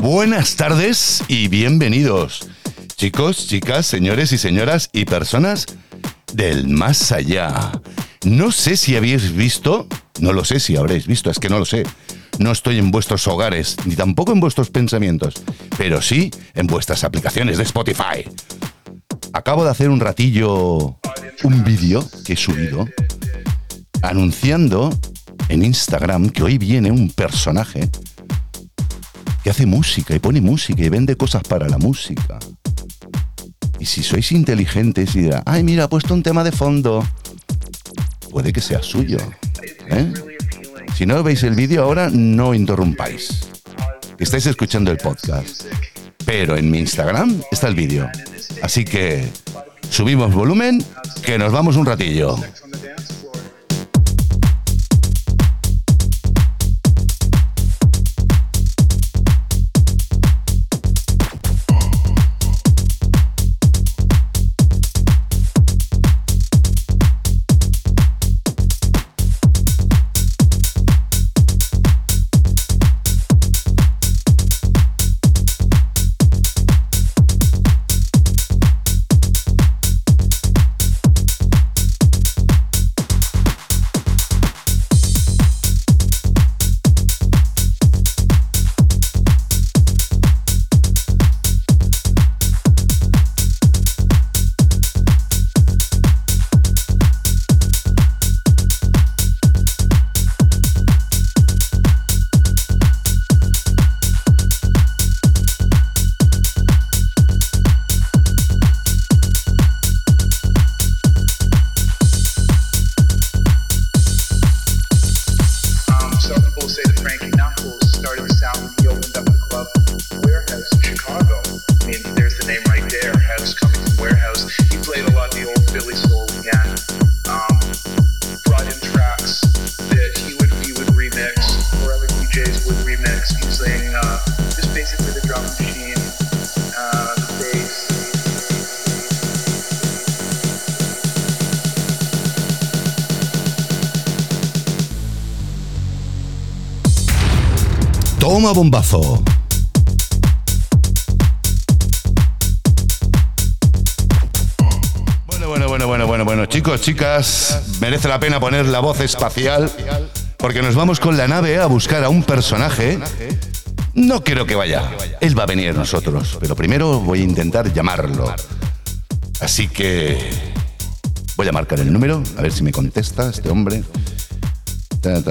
Buenas tardes y bienvenidos, chicos, chicas, señores y señoras y personas del más allá. No sé si habéis visto, no lo sé si habréis visto, es que no lo sé. No estoy en vuestros hogares, ni tampoco en vuestros pensamientos, pero sí en vuestras aplicaciones de Spotify. Acabo de hacer un ratillo un vídeo que he subido anunciando en Instagram que hoy viene un personaje que hace música y pone música y vende cosas para la música. Y si sois inteligentes y dirá, ay, mira, ha puesto un tema de fondo, puede que sea suyo. ¿eh? Si no veis el vídeo ahora, no interrumpáis. Estáis escuchando el podcast. Pero en mi Instagram está el vídeo. Así que subimos volumen, que nos vamos un ratillo. Bombazo. Bueno, bueno, bueno, bueno, bueno, bueno, chicos, chicas, merece la pena poner la voz espacial porque nos vamos con la nave a buscar a un personaje. No quiero que vaya, él va a venir nosotros, pero primero voy a intentar llamarlo. Así que voy a marcar el número, a ver si me contesta este hombre. Hay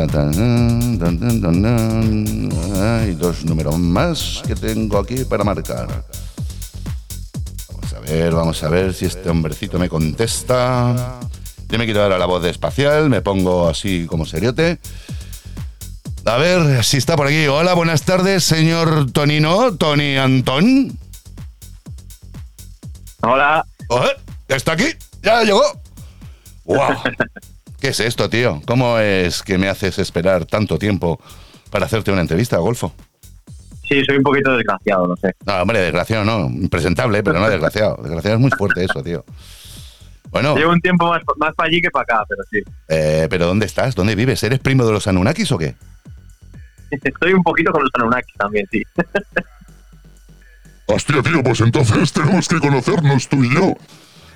dos números más que tengo aquí para marcar. Vamos a ver, vamos a ver si este hombrecito me contesta. Yo me quito ahora la voz de espacial, me pongo así como seriote. A ver si está por aquí. Hola, buenas tardes, señor Tonino, Tony Antón. Hola, ¿Está aquí? ¿Ya llegó? ¡Wow! ¿Qué es esto, tío? ¿Cómo es que me haces esperar tanto tiempo para hacerte una entrevista, Golfo? sí, soy un poquito desgraciado, no sé. No, hombre, desgraciado no. Impresentable, pero no desgraciado. Desgraciado es muy fuerte eso, tío. Bueno, Llevo un tiempo más, más para allí que para acá, pero sí. eh, pero ¿dónde estás? ¿Dónde vives? ¿Eres primo de los Anunnakis o qué? Estoy un poquito con los Anunnaki también, sí. Hostia, tío, pues entonces tenemos que conocernos tú y yo.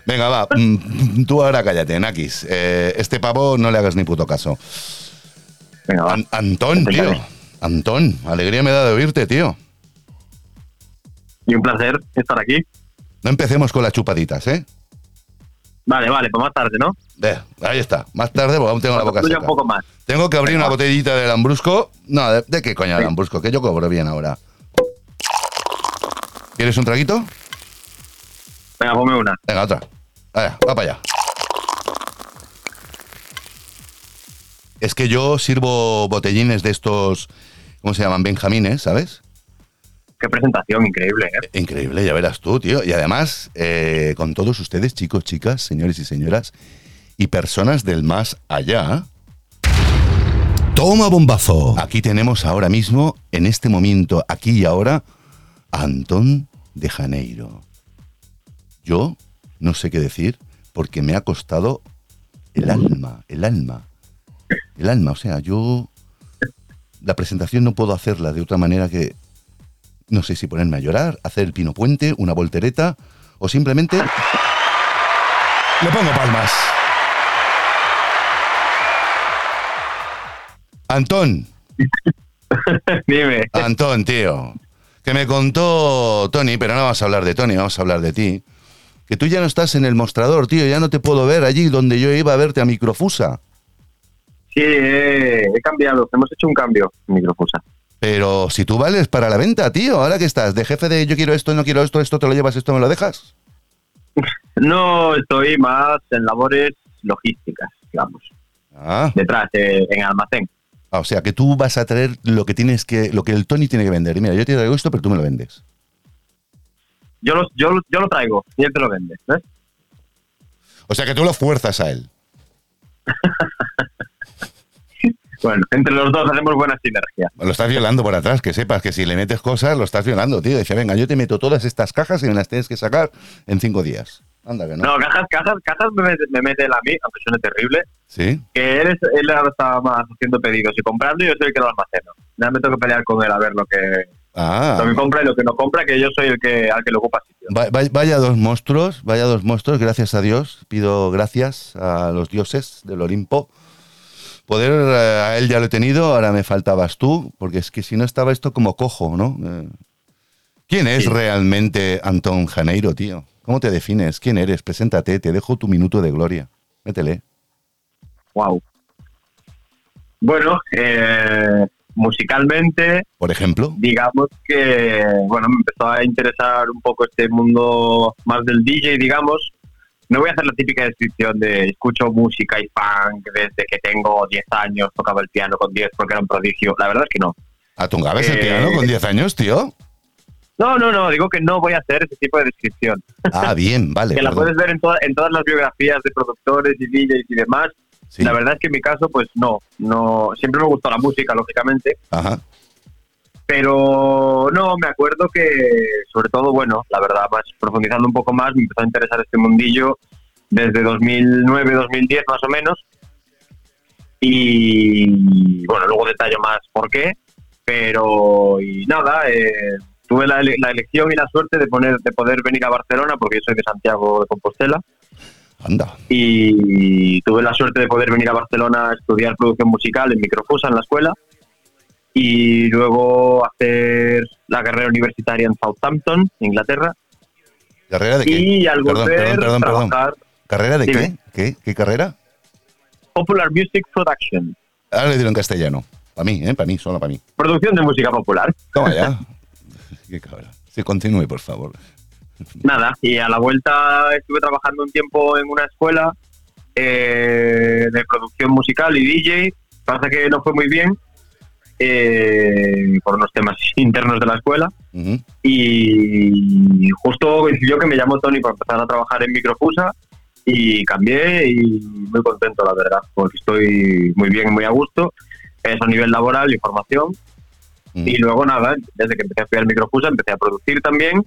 Venga, va. mm, Tú ahora cállate, Nakis. Eh, este pavo no le hagas ni puto caso. Venga, va. An- Antón, tío. Antón, alegría me da de oírte, tío. Y un placer estar aquí. No empecemos con las chupaditas, ¿eh? Vale, vale, pues más tarde, ¿no? Ve, ahí está. Más tarde, porque aún tengo la boca seca. un poco más. Tengo que abrir Venga, una botellita de Lambrusco. No, ¿de, de qué coño Sí. Lambrusco? Que yo cobro bien ahora. ¿Quieres un traguito? Venga, ponme una. Venga, otra. Vaya, va para allá. Es que yo sirvo botellines de estos, ¿cómo se llaman? Benjamines, ¿sabes? Qué presentación increíble, ¿eh? Increíble, ya verás tú, tío. Y además, eh, con todos ustedes, chicos, chicas, señores y señoras, y personas del más allá. Toma bombazo. Aquí tenemos ahora mismo, en este momento, aquí y ahora, a Antón de Janeiro. Yo no sé qué decir porque me ha costado el alma, el alma. El alma, o sea, yo la presentación no puedo hacerla de otra manera que No sé si ponerme a llorar, hacer el pino puente, una voltereta o simplemente le pongo palmas. Antón, Dime. Antón, tío. Que me contó Tony, pero no vamos a hablar de Tony, vamos a hablar de ti. Que tú ya no estás en el mostrador, tío. Ya no te puedo ver allí donde yo iba a verte a Microfusa. Sí, he, he cambiado. Hemos hecho un cambio en Microfusa. Pero si tú vales para la venta, tío. Ahora que estás de jefe de yo quiero esto, no quiero esto, esto te lo llevas, esto me lo dejas. No, estoy más en labores logísticas, digamos. Ah, Detrás, eh, en almacén. Ah, o sea que tú vas a traer lo que tienes que, lo que el Tony tiene que vender. Y mira, yo te traigo esto, pero tú me lo vendes. Yo lo, yo, yo lo traigo y él te lo vende. ¿ves? O sea que tú lo fuerzas a él. Bueno, entre los dos hacemos buena sinergia. Lo estás violando por atrás, que sepas que si le metes cosas, lo estás violando, tío. Dice, venga, yo te meto todas estas cajas y me las tienes que sacar en cinco días. Anda, que no. No, cajas, cajas, cajas me mete, me mete él a mí, aunque suene terrible, ¿Sí? que él, es, él ahora estaba más haciendo pedidos y comprando y yo soy el que lo almaceno. Ya me tengo que pelear con él a ver lo que, Ah, lo que compra y lo que no compra, que yo soy el que al que le ocupa sitio. va- va- vaya dos monstruos, vaya dos monstruos, gracias a Dios. Pido gracias a los dioses del Olimpo. Poder eh, a él ya lo he tenido, ahora me faltabas tú, porque es que si no estaba esto como cojo, ¿no? Eh, ¿Quién es Sí. realmente Antón Janeiro, tío? ¿Cómo te defines? ¿Quién eres? Preséntate, te dejo tu minuto de gloria. Métele. Wow. Bueno, eh, musicalmente, Por ejemplo. digamos que, bueno, me empezó a interesar un poco este mundo más del DJ, digamos. No voy a hacer la típica descripción de escucho música y funk desde que tengo 10 años, tocaba el piano con 10 porque era un prodigio. La verdad es que no. ¿Atungabas el Eh, piano con 10 años, tío? No, no, no, digo que no voy a hacer ese tipo de descripción. Ah, bien, vale. que la perdón. puedes ver en, toda- en todas las biografías de productores y DJs y demás. Sí. La verdad es que en mi caso, pues no, no, siempre me gustó la música, lógicamente, Ajá. pero no, me acuerdo que, sobre todo, bueno, la verdad, más profundizando un poco más, me empezó a interesar este mundillo desde 2009, 2010 más o menos, y bueno, luego detallo más por qué, pero y nada, eh, tuve la, ele- la elección y la suerte de poner, de poder venir a Barcelona, porque yo soy de Santiago de Compostela, Anda. y tuve la suerte de poder venir a Barcelona a estudiar producción musical en Microfusa en la escuela y luego hacer la carrera universitaria en Southampton, Inglaterra, ¿Carrera de qué? y al Perdón, volver perdón, perdón, trabajar ¿Carrera de qué? Qué? ¿Qué carrera? Popular Music Production, Ahora le digo en castellano. Para mí, ¿eh? Para mí, solo para mí. producción de música popular. Toma ya. qué cabra. Sí, continúe, por favor. Nada, y a la vuelta estuve trabajando un tiempo en una escuela eh, de producción musical y DJ, pasa que no fue muy bien eh, por unos temas internos de la escuela. Y justo coincidió que me llamó Tony para empezar a trabajar en Microfusa y cambié y muy contento la verdad porque estoy muy bien muy a gusto. Eso a nivel laboral y formación. Ujú. y luego nada desde que empecé a estudiar Microfusa empecé a producir también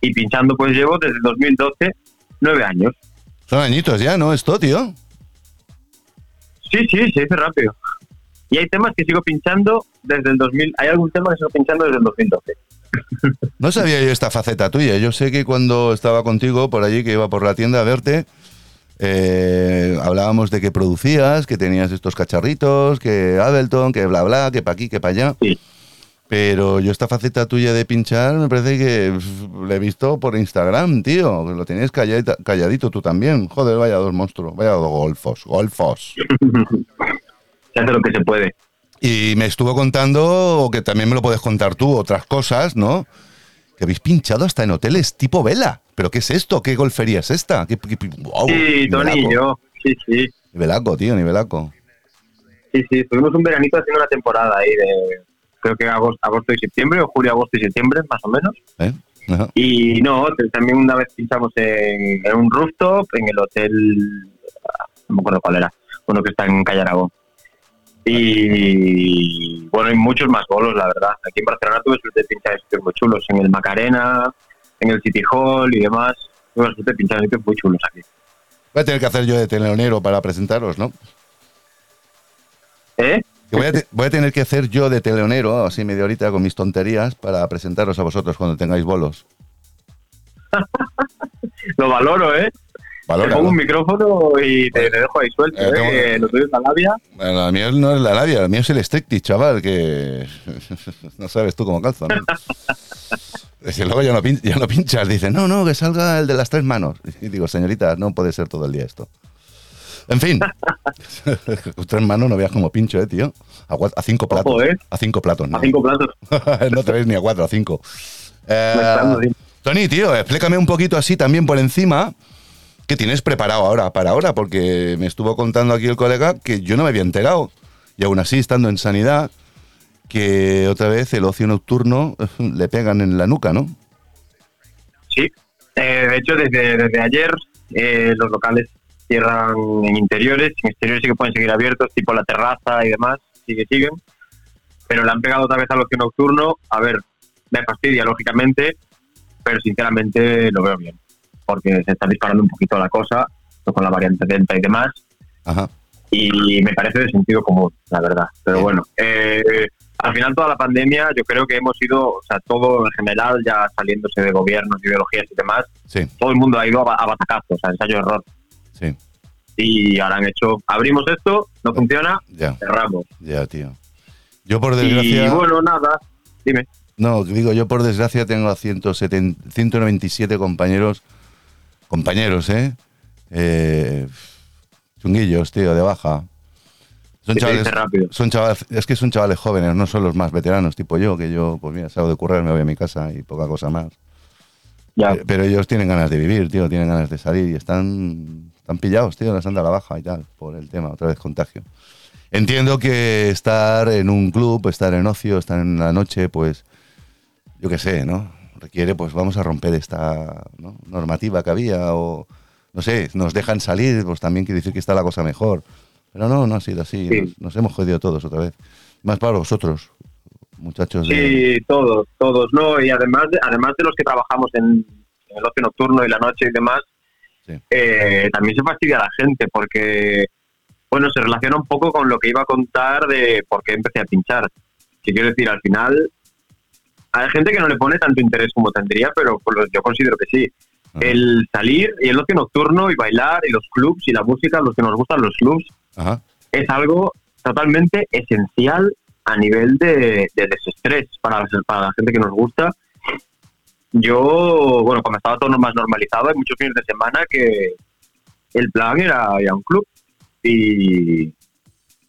y pinchando pues llevo desde 2012 nueve años Son añitos ya, ¿no? Esto, tío. sí sí se dice rápido y hay temas que sigo pinchando desde el 2000 hay algún tema que sigo pinchando desde el 2012 No sabía yo esta faceta tuya. Yo sé que cuando estaba contigo por allí, que iba por la tienda a verte, eh, hablábamos de que producías, que tenías estos cacharritos, que Ableton, que bla bla, que pa' aquí, que pa' allá. Sí. Pero yo esta faceta tuya de pinchar me parece que la he visto por Instagram, tío. Lo tenías calladita- calladito tú también. Joder, vaya dos monstruos, vaya dos golfos, golfos. se hace lo que se puede Y me estuvo contando, que también me lo puedes contar tú, otras cosas, ¿no? Que habéis pinchado hasta en hoteles tipo vela. ¿Pero qué es esto? ¿Qué golfería es esta? ¿Qué, qué- qué- guau, sí Tony y yo sí sí Nivelaco, tío, nivelaco. Sí, sí, tuvimos un veranito haciendo una temporada ahí de, creo que agosto, agosto y septiembre, o julio, agosto y septiembre, más o menos. ¿eh? Ajá. Y no, también una vez pinchamos en, en un rooftop, en el hotel, no me acuerdo cuál era, uno que está en Calle Aragón. Y bueno, hay muchos más bolos, la verdad. Aquí en Barcelona tuve suerte de pinchar en sitios muy chulos, en el Macarena, en el City Hall y demás. Tuve suerte de pinchar en sitios muy chulos aquí. Voy a tener que hacer yo de telonero para presentaros, ¿no? ¿Eh? Que voy, a te- voy a tener que hacer yo de teleonero, así media horita con mis tonterías, para presentaros a vosotros cuando tengáis bolos. Lo valoro, ¿eh? Te pongo un micrófono y te, te dejo ahí suelto, Eh, ¿eh? tengo- Que lo tuyo es la labia. Bueno, La mía no es la labia, la mía es el strictly, chaval, que no sabes tú cómo calza. ¿no? Luego ya no, pin- ya no pinchas, dice, no, no, que salga el de las tres manos. Y digo, señorita, no puede ser todo el día esto. En fin, tres manos no veas como pincho, eh, tío. A, a cinco platos. Ojo, ¿eh? A cinco platos, ¿no? A cinco platos. no te ves ni a cuatro, a cinco. Eh. Tony, tío, explícame un poquito así también por encima. ¿Qué tienes preparado ahora para ahora? Porque me estuvo contando aquí el colega que yo no me había enterado. Y aún así, estando en sanidad, que otra vez el ocio nocturno le pegan en la nuca, ¿no? Sí. Eh, de hecho, desde, desde ayer eh, los locales cierran en interiores. En exteriores sí que pueden seguir abiertos, tipo la terraza y demás. Sí que siguen. Pero le han pegado otra vez al ocio nocturno. A ver, me fastidia, lógicamente. Pero sinceramente lo veo bien. Porque se está disparando un poquito la cosa con la variante Delta y demás. Ajá. y me parece de sentido común, la verdad. Pero bueno, eh, al final toda la pandemia yo creo que hemos ido, o sea, todo en general, ya saliéndose de gobiernos, ideologías y demás, Sí, todo el mundo ha ido a, a batacazos, a ensayo-error. Sí, Y ahora han hecho, abrimos esto, no funciona, ya, cerramos. ya, tío. Yo por desgracia... Y bueno, nada, dime. No, digo, yo por desgracia tengo a 170 197 compañeros, compañeros, ¿eh? eh chunguillos, tío, de baja. Son chavales, son chavales, es que son chavales jóvenes, no son los más veteranos, tipo yo, que yo, pues mira, salgo de currar, me voy a mi casa y poca cosa más. Ya. Eh, Pero ellos tienen ganas de vivir, tío, tienen ganas de salir y están, están pillados, tío, les han dado la baja y tal, por el tema, otra vez contagio. Entiendo que estar en un club, estar en ocio, estar en la noche, pues, yo qué sé, ¿no? Requiere, pues vamos a romper esta ¿no? normativa que había o, no sé, nos dejan salir, pues también quiere decir que está la cosa mejor. Pero no, no ha sido así, Sí. nos, nos hemos jodido todos otra vez. Más para vosotros, muchachos. de- Sí, todos, todos, ¿no? Y además de, además de los que trabajamos en, en el ocio nocturno y la noche y demás, Sí. eh, también se fastidia a la gente porque, bueno, se relaciona un poco con lo que iba a contar de por qué empecé a pinchar. Que quiero decir, al final, hay gente que no le pone tanto interés como tendría, pero pues, yo considero que sí. Ajá. El salir y el ocio nocturno y bailar y los clubs y la música, los que nos gustan los clubs, Ajá, es algo totalmente esencial a nivel de, de desestrés para, para la gente que nos gusta. Yo, bueno, cuando estaba todo más normalizado, hay muchos fines de semana que el plan era ir a un club y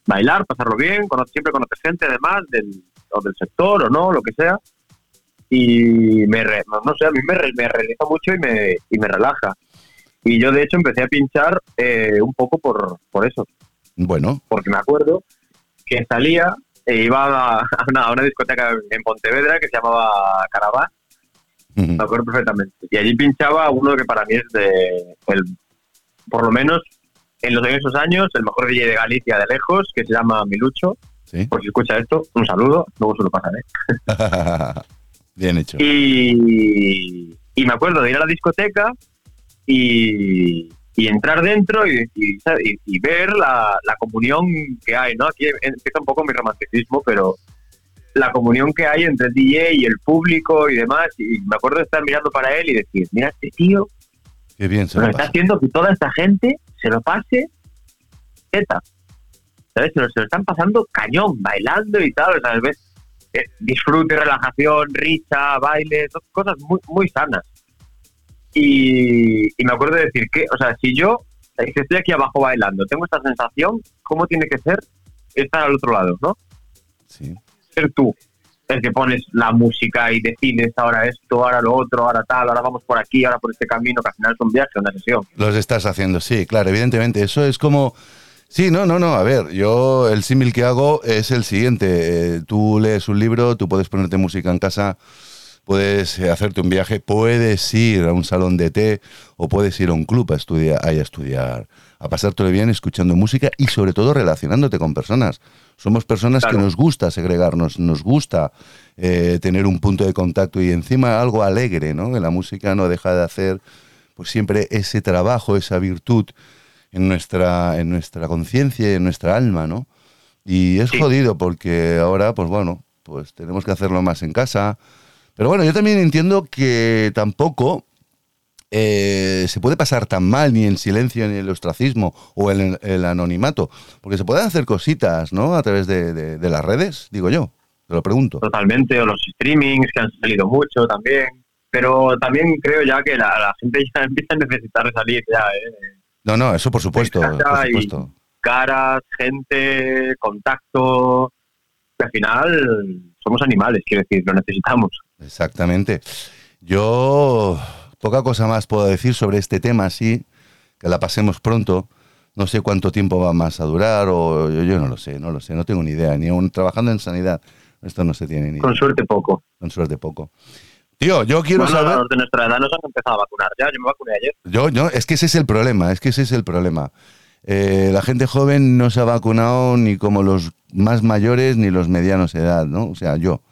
bailar, pasarlo bien, cono- siempre conocer gente además del, o del sector o no, lo que sea. Y me, re- no, no sé, a mí me, re- me realiza mucho y me, y me relaja. Y yo de hecho empecé a pinchar eh, un poco por, por eso, bueno, porque me acuerdo que salía e iba a, a una, a una discoteca en Pontevedra que se llamaba Caraván, me acuerdo perfectamente. Y allí pinchaba uno que para mí es de, el, por lo menos en, los, esos años, el mejor DJ de Galicia de lejos, que se llama Milucho. sí. Por si escucha esto, un saludo, luego se lo pasaré. Bien hecho. Y, y me acuerdo de ir a la discoteca y, y entrar dentro y, y- y- y ver la, la comunión que hay, ¿no? Aquí empieza un poco mi romanticismo, pero la comunión que hay entre el DJ y el público y demás. Y me acuerdo de estar mirando para él y decir, mira, este tío Qué bien se lo está haciendo que toda esta gente se lo pase teta. ¿Sabes? Se lo, se lo están pasando cañón, bailando y tal. ¿sabes? ¿Ves? Eh, disfrute, relajación, risa, baile, cosas muy, muy sanas. Y, y me acuerdo de decir que, o sea, si yo estoy aquí abajo bailando, tengo esta sensación, ¿cómo tiene que ser estar al otro lado, no? Sí. Ser tú el que pones la música y decides ahora esto, ahora lo otro, ahora tal, ahora vamos por aquí, ahora por este camino, que al final es un viaje, una sesión. Los estás haciendo, sí, claro, evidentemente. Eso es como. Sí, no, no, no. A ver, yo el símil que hago es el siguiente. Eh, tú lees un libro, tú puedes ponerte música en casa, puedes hacerte un viaje, puedes ir a un salón de té o puedes ir a un club a estudiar, a estudiar, a pasártelo bien escuchando música y sobre todo relacionándote con personas. Somos personas Claro. que nos gusta segregarnos, nos gusta eh, tener un punto de contacto y encima algo alegre, ¿no? Que la música no deja de hacer pues siempre ese trabajo, esa virtud en nuestra, en nuestra conciencia y en nuestra alma, ¿no? Y es Sí. jodido porque ahora, pues bueno, pues tenemos que hacerlo más en casa. Pero bueno, yo también entiendo que tampoco eh, se puede pasar tan mal ni en silencio ni en el ostracismo o el, el anonimato, porque se pueden hacer cositas, ¿no? A través de, de- de las redes, digo yo, te lo pregunto. totalmente, o los streamings que han salido mucho también. Pero también creo ya que la, la gente ya empieza a necesitar salir ya, ¿eh? No, no, eso por supuesto, por supuesto. Caras, gente, contacto. que al final somos animales, quiero decir, lo necesitamos. Exactamente. Yo poca cosa más puedo decir sobre este tema, así que la pasemos pronto. No sé cuánto tiempo va más a durar o yo, yo no lo sé, no lo sé, no tengo ni idea. Ni aún trabajando en sanidad, esto no se tiene ni Con suerte poco. con suerte poco. Tío, yo quiero Bueno, saber... los de nuestra edad nos han empezado a vacunar ya. Yo me vacuné ayer. Yo, yo, es que ese es el problema, es que ese es el problema. Eh, la gente joven no se ha vacunado ni como los más mayores ni los medianos de edad, ¿no? O sea, yo.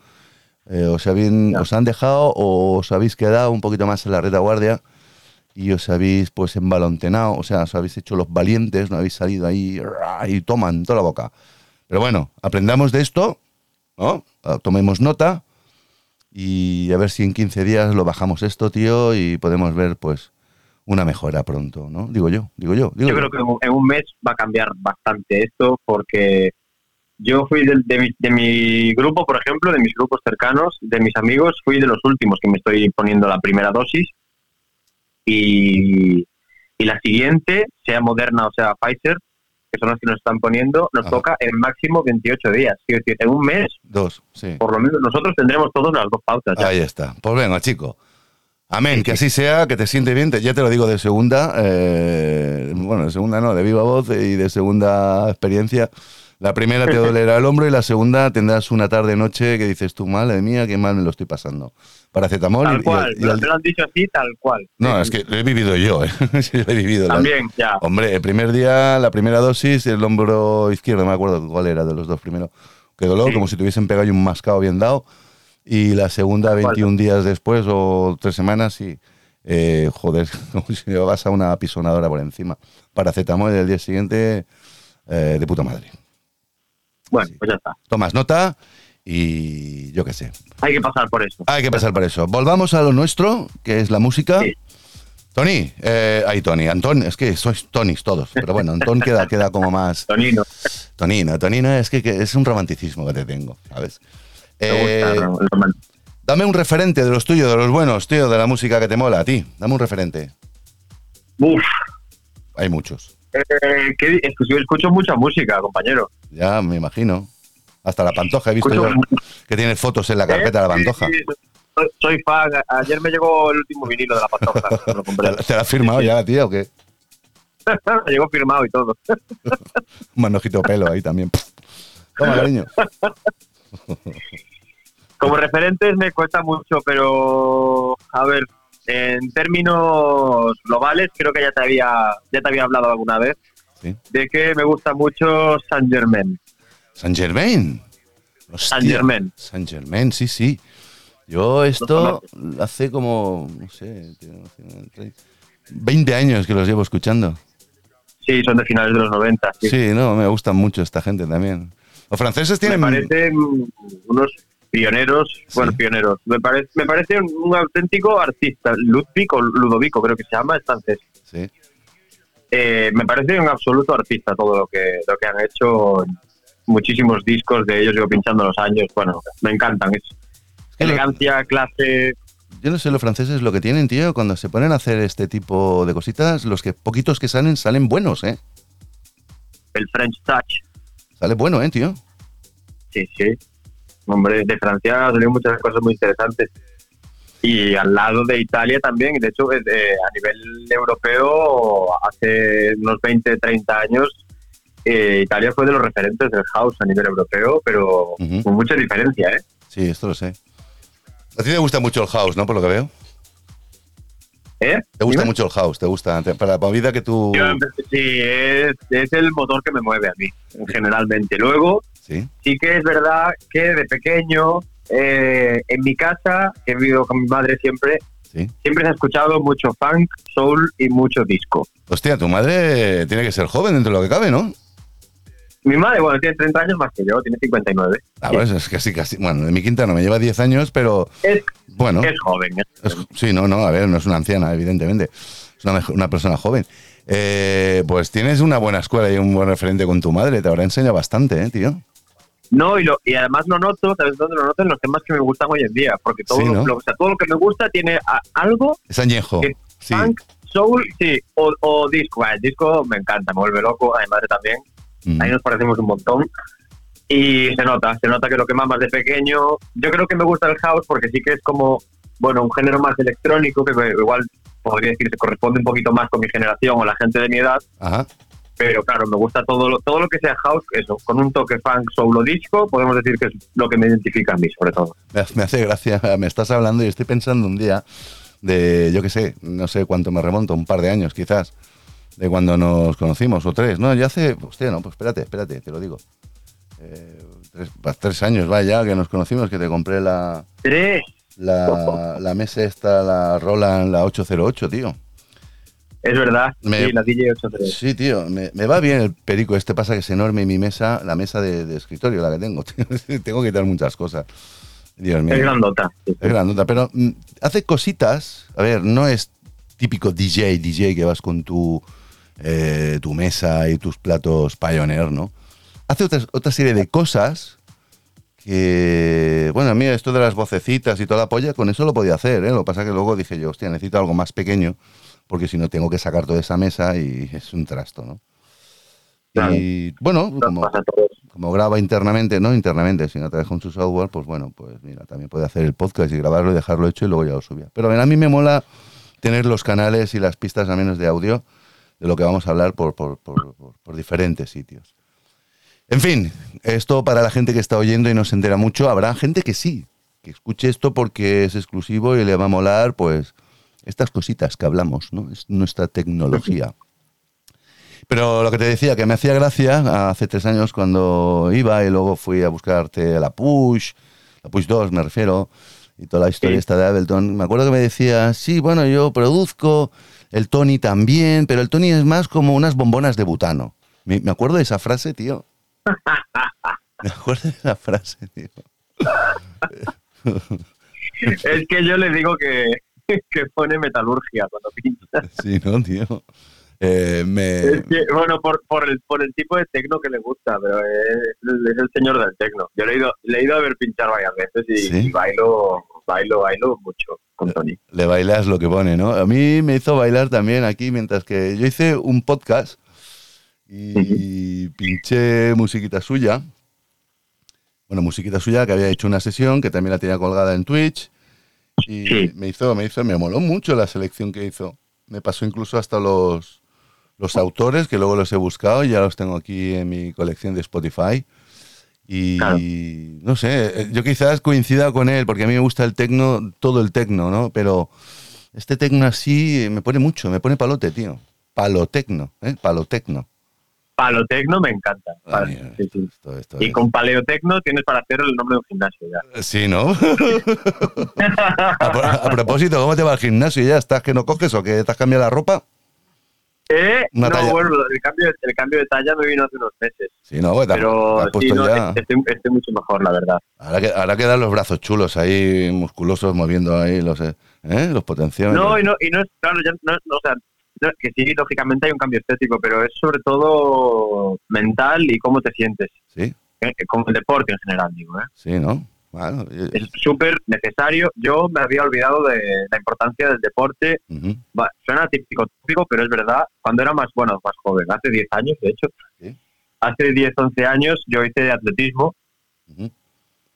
Eh, os, habían- os han dejado o os habéis quedado un poquito más en la retaguardia y os habéis pues embalontenado, o sea, os habéis hecho los valientes, no habéis salido ahí y toman toda la boca. Pero bueno, aprendamos de esto, ¿no? Ah, Tomemos nota y a ver si en 15 días lo bajamos esto, tío, y podemos ver pues una mejora pronto, ¿no? Digo yo, digo yo, digo Yo creo que en un mes va a cambiar bastante esto porque yo fui del- de, mi, de mi grupo, por ejemplo, de mis grupos cercanos, de mis amigos, fui de los últimos que me estoy poniendo la primera dosis y, y la siguiente, sea Moderna o sea Pfizer, que son las que nos están poniendo, nos Ajá. toca en máximo 28 días. Quiero decir, en un mes, Dos, sí. por lo menos nosotros tendremos todos las dos pautas. ya. Ahí está. Pues venga, chico. Amén, que así sea, que te siente bien. te- ya te lo digo de segunda, eh, bueno, de segunda no, de viva voz y de segunda experiencia. La primera te dolerá el hombro y la segunda tendrás una tarde-noche que dices tú, madre mía, qué mal me lo estoy pasando. Paracetamol y- Tal y, cual, y al- me lo han dicho así, tal cual. No, es que lo he vivido yo, ¿eh? Lo he vivido. La- También, ya. Hombre, el primer día, la primera dosis, el hombro izquierdo, no me acuerdo cuál era de los dos primeros, que dolor, Sí. como si te hubiesen pegado y un mascado bien dado. Y la segunda, Tal cual. 21 días después o tres semanas, y eh, joder, como si llevabas a una pisonadora por encima. Paracetamol y el día siguiente, eh, de puta madre. Bueno, pues ya está. Tomas nota y yo qué sé. Hay que pasar por eso. Hay que pasar por eso. Volvamos a lo nuestro, que es la música. Sí. Tony, eh, ay, Tony, Antón, es que sois Tonys todos, pero bueno, Antón queda, queda como más. Tonino, Tonino, Tonino es que, que es un romanticismo que te tengo, ¿sabes? me Eh, gusta. ¿no? El dame un referente de los tuyos, de los buenos, tío, de la música que te mola a ti. Dame un referente. Uf, Hay muchos, eh, que, escucho mucha música, compañero. ya me imagino. Hasta la pantoja, he visto Escucho que tienes fotos en la carpeta de la pantoja. sí, sí, soy, fan. Ayer me llegó el último vinilo de la pantoja. lo ¿Te, compré. la- te la has firmado ya, tío, o qué? me llegó firmado y todo. Un manojito de pelo ahí también. Toma, cariño. Como referentes me cuesta mucho, pero a ver, en términos globales creo que ya te había ya te había hablado alguna vez Sí. de que me gusta mucho Saint Germain. Saint Germain. Hostia. Saint Germain. Saint Germain, sí, sí. Yo esto hace como, no sé, tío, hace 20 años que los llevo escuchando. Sí, son de finales de los 90. sí. Sí, no, me gustan mucho esta gente también. Los franceses Me tienen... parecen unos pioneros, bueno, Sí. pioneros. Me parece, me parece un, auténtico artista, Ludwig o Ludovico creo que se llama, es francés. Sí. Eh, me parece un absoluto artista todo lo que lo que han hecho. Muchísimos discos de ellos, llevo pinchando los años. Bueno, me encantan. Es que lo- elegancia, clase. Yo no sé los franceses lo que tienen, tío, cuando se ponen a hacer este tipo de cositas, los que poquitos que salen, salen buenos, ¿eh? El French Touch. Sale bueno, ¿eh, tío? Sí, sí. Hombre, de Francia han salido muchas cosas muy interesantes. Y al lado de Italia también. De hecho, eh, a nivel europeo, hace unos 20, 30 años, eh, Italia fue de los referentes del house a nivel europeo, pero Ujú. con mucha diferencia, ¿eh? Sí, esto lo sé. A ti te gusta mucho el house, ¿no? Por lo que veo. ¿Eh? Te gusta Dime. mucho el house, te gusta. para la movida que tú... Yo, sí, es, es el motor que me mueve a mí, generalmente. Luego, Sí. sí que es verdad que de pequeño, eh, en mi casa, que he vivido con mi madre siempre, Sí. siempre se ha escuchado mucho funk, soul y mucho disco. Hostia, tu madre tiene que ser joven dentro de lo que cabe, ¿no? Mi madre, bueno, tiene 30 años más que yo, tiene 59. Ah, pues es casi, casi. Bueno, de mi quinta no me lleva 10 años, pero Es, bueno. es joven. es- sí, no, no, a ver, no es una anciana, evidentemente. Es una, una persona joven. Eh, pues tienes una buena escuela y un buen referente con tu madre. Te habrá enseñado bastante, ¿eh, tío? No, y, lo, y además lo noto, ¿sabes dónde lo noto? En los temas que me gustan hoy en día, porque todo, Sí, lo- ¿no? lo, o sea, todo lo que me gusta tiene a- algo, Es añejo. que Sí. funk, soul, sí, o, o disco. Ah, El disco me encanta, me vuelve loco, a mi madre también. Mm. Ahí nos parecemos un montón. Y se nota, se nota que lo que más de pequeño. Yo creo que me gusta el house porque sí que es como, bueno, un género más electrónico que igual podría decir se corresponde un poquito más con mi generación o la gente de mi edad. Ajá. Pero claro, me gusta todo lo, todo lo que sea house, eso, con un toque funk, soul o disco, podemos decir que es lo que me identifica a mí, sobre todo. Me, hace gracia, me estás hablando y estoy pensando un día de, yo qué sé, no sé cuánto me remonto, un par de años quizás, de cuando nos conocimos, o tres, no, ya hace, hostia, no, pues espérate, espérate, te lo digo. Eh, tres, tres años, va ya, que nos conocimos, que te compré la, Tres. la, la mesa esta, la Roland, la 808, tío. Es verdad, Me- sí, la DJ 83. Sí, tío, me, me va bien el perico este, pasa que es enorme mi mesa, la mesa de, de escritorio, la que tengo, tengo que quitar muchas cosas. Dios mío. Es grandota. sí. Es grandota, pero mm, hace cositas. A ver, no es típico DJ, DJ que vas con tu, eh, tu mesa y tus platos Pioneer, ¿no? Hace otra, otra serie de cosas que, bueno, a mí esto de las vocecitas y toda la polla, con eso lo podía hacer, ¿eh? Lo que pasa que luego dije yo, hostia, necesito algo más pequeño, porque si no tengo que sacar toda esa mesa y es un trasto, ¿no? Claro. Y bueno, como, a graba internamente, no internamente, sino a través con su software, pues bueno, pues mira, también puede hacer el podcast y grabarlo y dejarlo hecho y luego ya lo subía. Pero a mí me mola tener los canales y las pistas al menos de audio de lo que vamos a hablar por, por, por- por- por diferentes sitios. En fin, esto para la gente que está oyendo y no se entera mucho, habrá gente que sí, que escuche esto porque es exclusivo y le va a molar, pues, estas cositas que hablamos, ¿no? Es nuestra tecnología. Pero lo que te decía, que me hacía gracia hace tres años cuando iba y luego fui a buscarte la Push, la Push 2 me refiero, y toda la historia Sí. esta de Ableton. Me acuerdo que me decía, sí, bueno, yo produzco, el Tony también, pero el Tony es más como unas bombonas de butano. Me, me acuerdo de esa frase, tío. Me acuerdo de esa frase, tío. Es que yo le digo que, que pone metalurgia cuando pinta. Sí, ¿no, tío? Eh, me, Es que, bueno, por, por, el, por el tipo de tecno que le gusta, pero es, es el señor del tecno. Yo le he ido, le he ido a ver pinchar varias veces y, ¿Sí? y bailo, bailo, bailo mucho con Tony. le bailas lo que pone, ¿no? A mí me hizo bailar también aquí mientras que yo hice un podcast y pinché musiquita suya. Bueno, musiquita suya que había hecho una sesión que también la tenía colgada en Twitch y Sí. me hizo, me hizo, me moló mucho la selección que hizo. Me pasó incluso hasta los los autores que luego los he buscado y ya los tengo aquí en mi colección de Spotify. Y Claro. no sé, yo quizás coincida con él, porque a mí me gusta el tecno, todo el tecno, ¿no? Pero este tecno así me pone mucho, me pone palote, tío. Palotecno, ¿eh? Palotecno. Palotecno me encanta. Ah, Pal- mira, sí, sí. esto- esto Y es- con paleotecno tienes para hacer el nombre de un gimnasio ya. Sí, ¿no? a, pro- a propósito, ¿cómo te va el gimnasio? ¿Ya estás que no coges o que te has cambiado la ropa? Eh, Una no, talla. bueno, el cambio, el cambio de talla me vino hace unos meses. Sí, no, pues te Pero sí, no, ya. estoy, estoy mucho mejor, la verdad. Ahora, que, ahora quedan los brazos chulos ahí, musculosos, moviendo ahí los, eh, ¿eh? los potenciales. No, y no, y no es, claro, ya no, no, o sea, no, que sí, lógicamente hay un cambio estético, pero es sobre todo mental y cómo te sientes, Sí, eh, como el deporte en general, digo, ¿eh? sí, ¿no? Bueno, y- Es súper necesario. Yo me había olvidado de la importancia del deporte. suena típico, típico, pero es verdad. Cuando era más, bueno, más joven, hace 10 años, de hecho, Sí. hace 10, 11 años yo hice atletismo